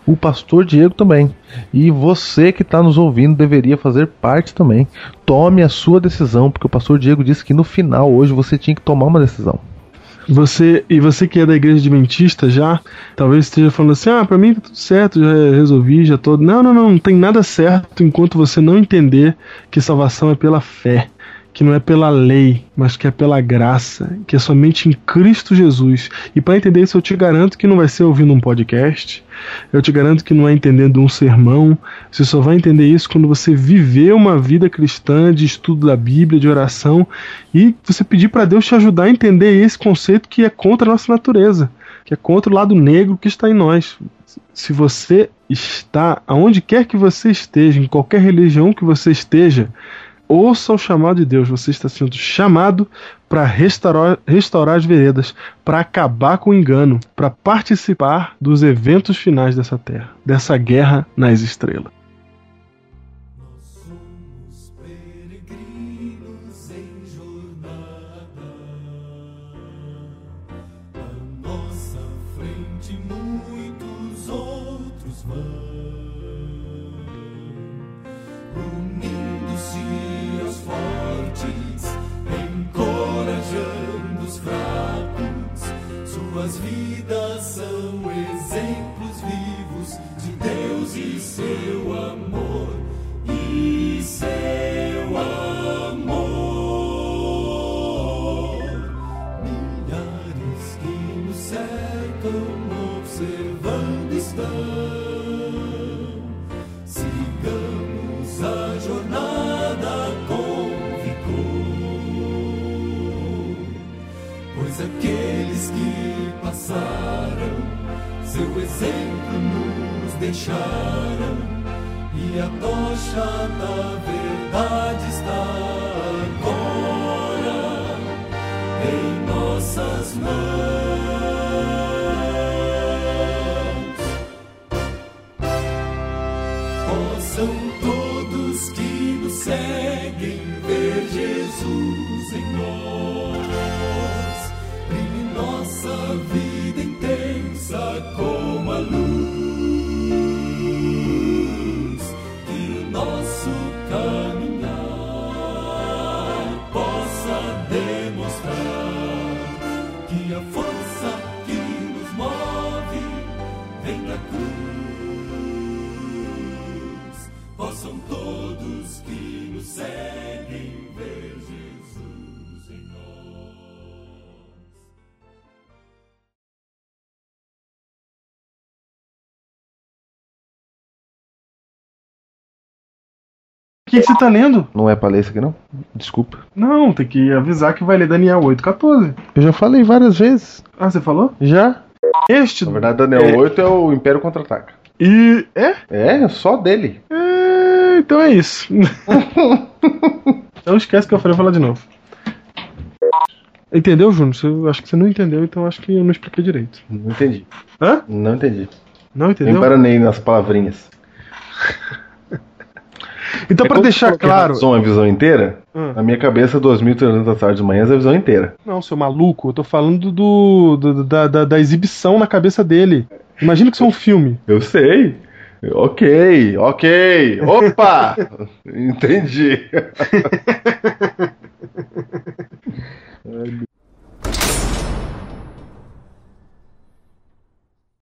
O pastor Diego também. E você que está nos ouvindo deveria fazer parte também. Tome a sua decisão, porque o pastor Diego disse que no final, hoje, você tinha que tomar uma decisão. Você e você que é da igreja adventista já, talvez esteja falando assim: "Ah, para mim tá tudo certo, já resolvi, já tô". Não, não, não, não tem nada certo enquanto você não entender que salvação é pela fé, que não é pela lei, mas que é pela graça, que é somente em Cristo Jesus. E para entender isso, eu te garanto que não vai ser ouvindo um podcast, eu te garanto que não é entendendo um sermão, você só vai entender isso quando você viver uma vida cristã de estudo da Bíblia, de oração, e você pedir para Deus te ajudar a entender esse conceito que é contra a nossa natureza, que é contra o lado negro que está em nós. Se você está, aonde quer que você esteja, em qualquer religião que você esteja, ouça o chamado de Deus. Você está sendo chamado para restaurar, restaurar as veredas, para acabar com o engano, para participar dos eventos finais dessa terra, dessa guerra nas estrelas. O que, você tá lendo? Não é pra ler isso aqui, não? Desculpa. Não, tem que avisar que vai ler Daniel 8,14. Eu já falei várias vezes. Ah, você falou? Já? Este. Na verdade, Daniel É. 8 é o Império Contra-Ataca. E. É? É, só dele. É, Então é isso. então esquece que eu falei, vou falar de novo. Entendeu, Júnior? Eu acho que você não entendeu, então acho que eu não expliquei direito. Não entendi. Hã? Não entendi. Não entendeu? embaranei nas palavrinhas. Então, é para deixar claro. é uma visão inteira? Hum. Na minha cabeça, 2.300 da tarde de manhã é a visão inteira. Não, seu maluco, eu tô falando do, do da, da, da, exibição na cabeça dele. Imagina que isso é um filme. Eu sei. Ok, ok. Opa! Entendi.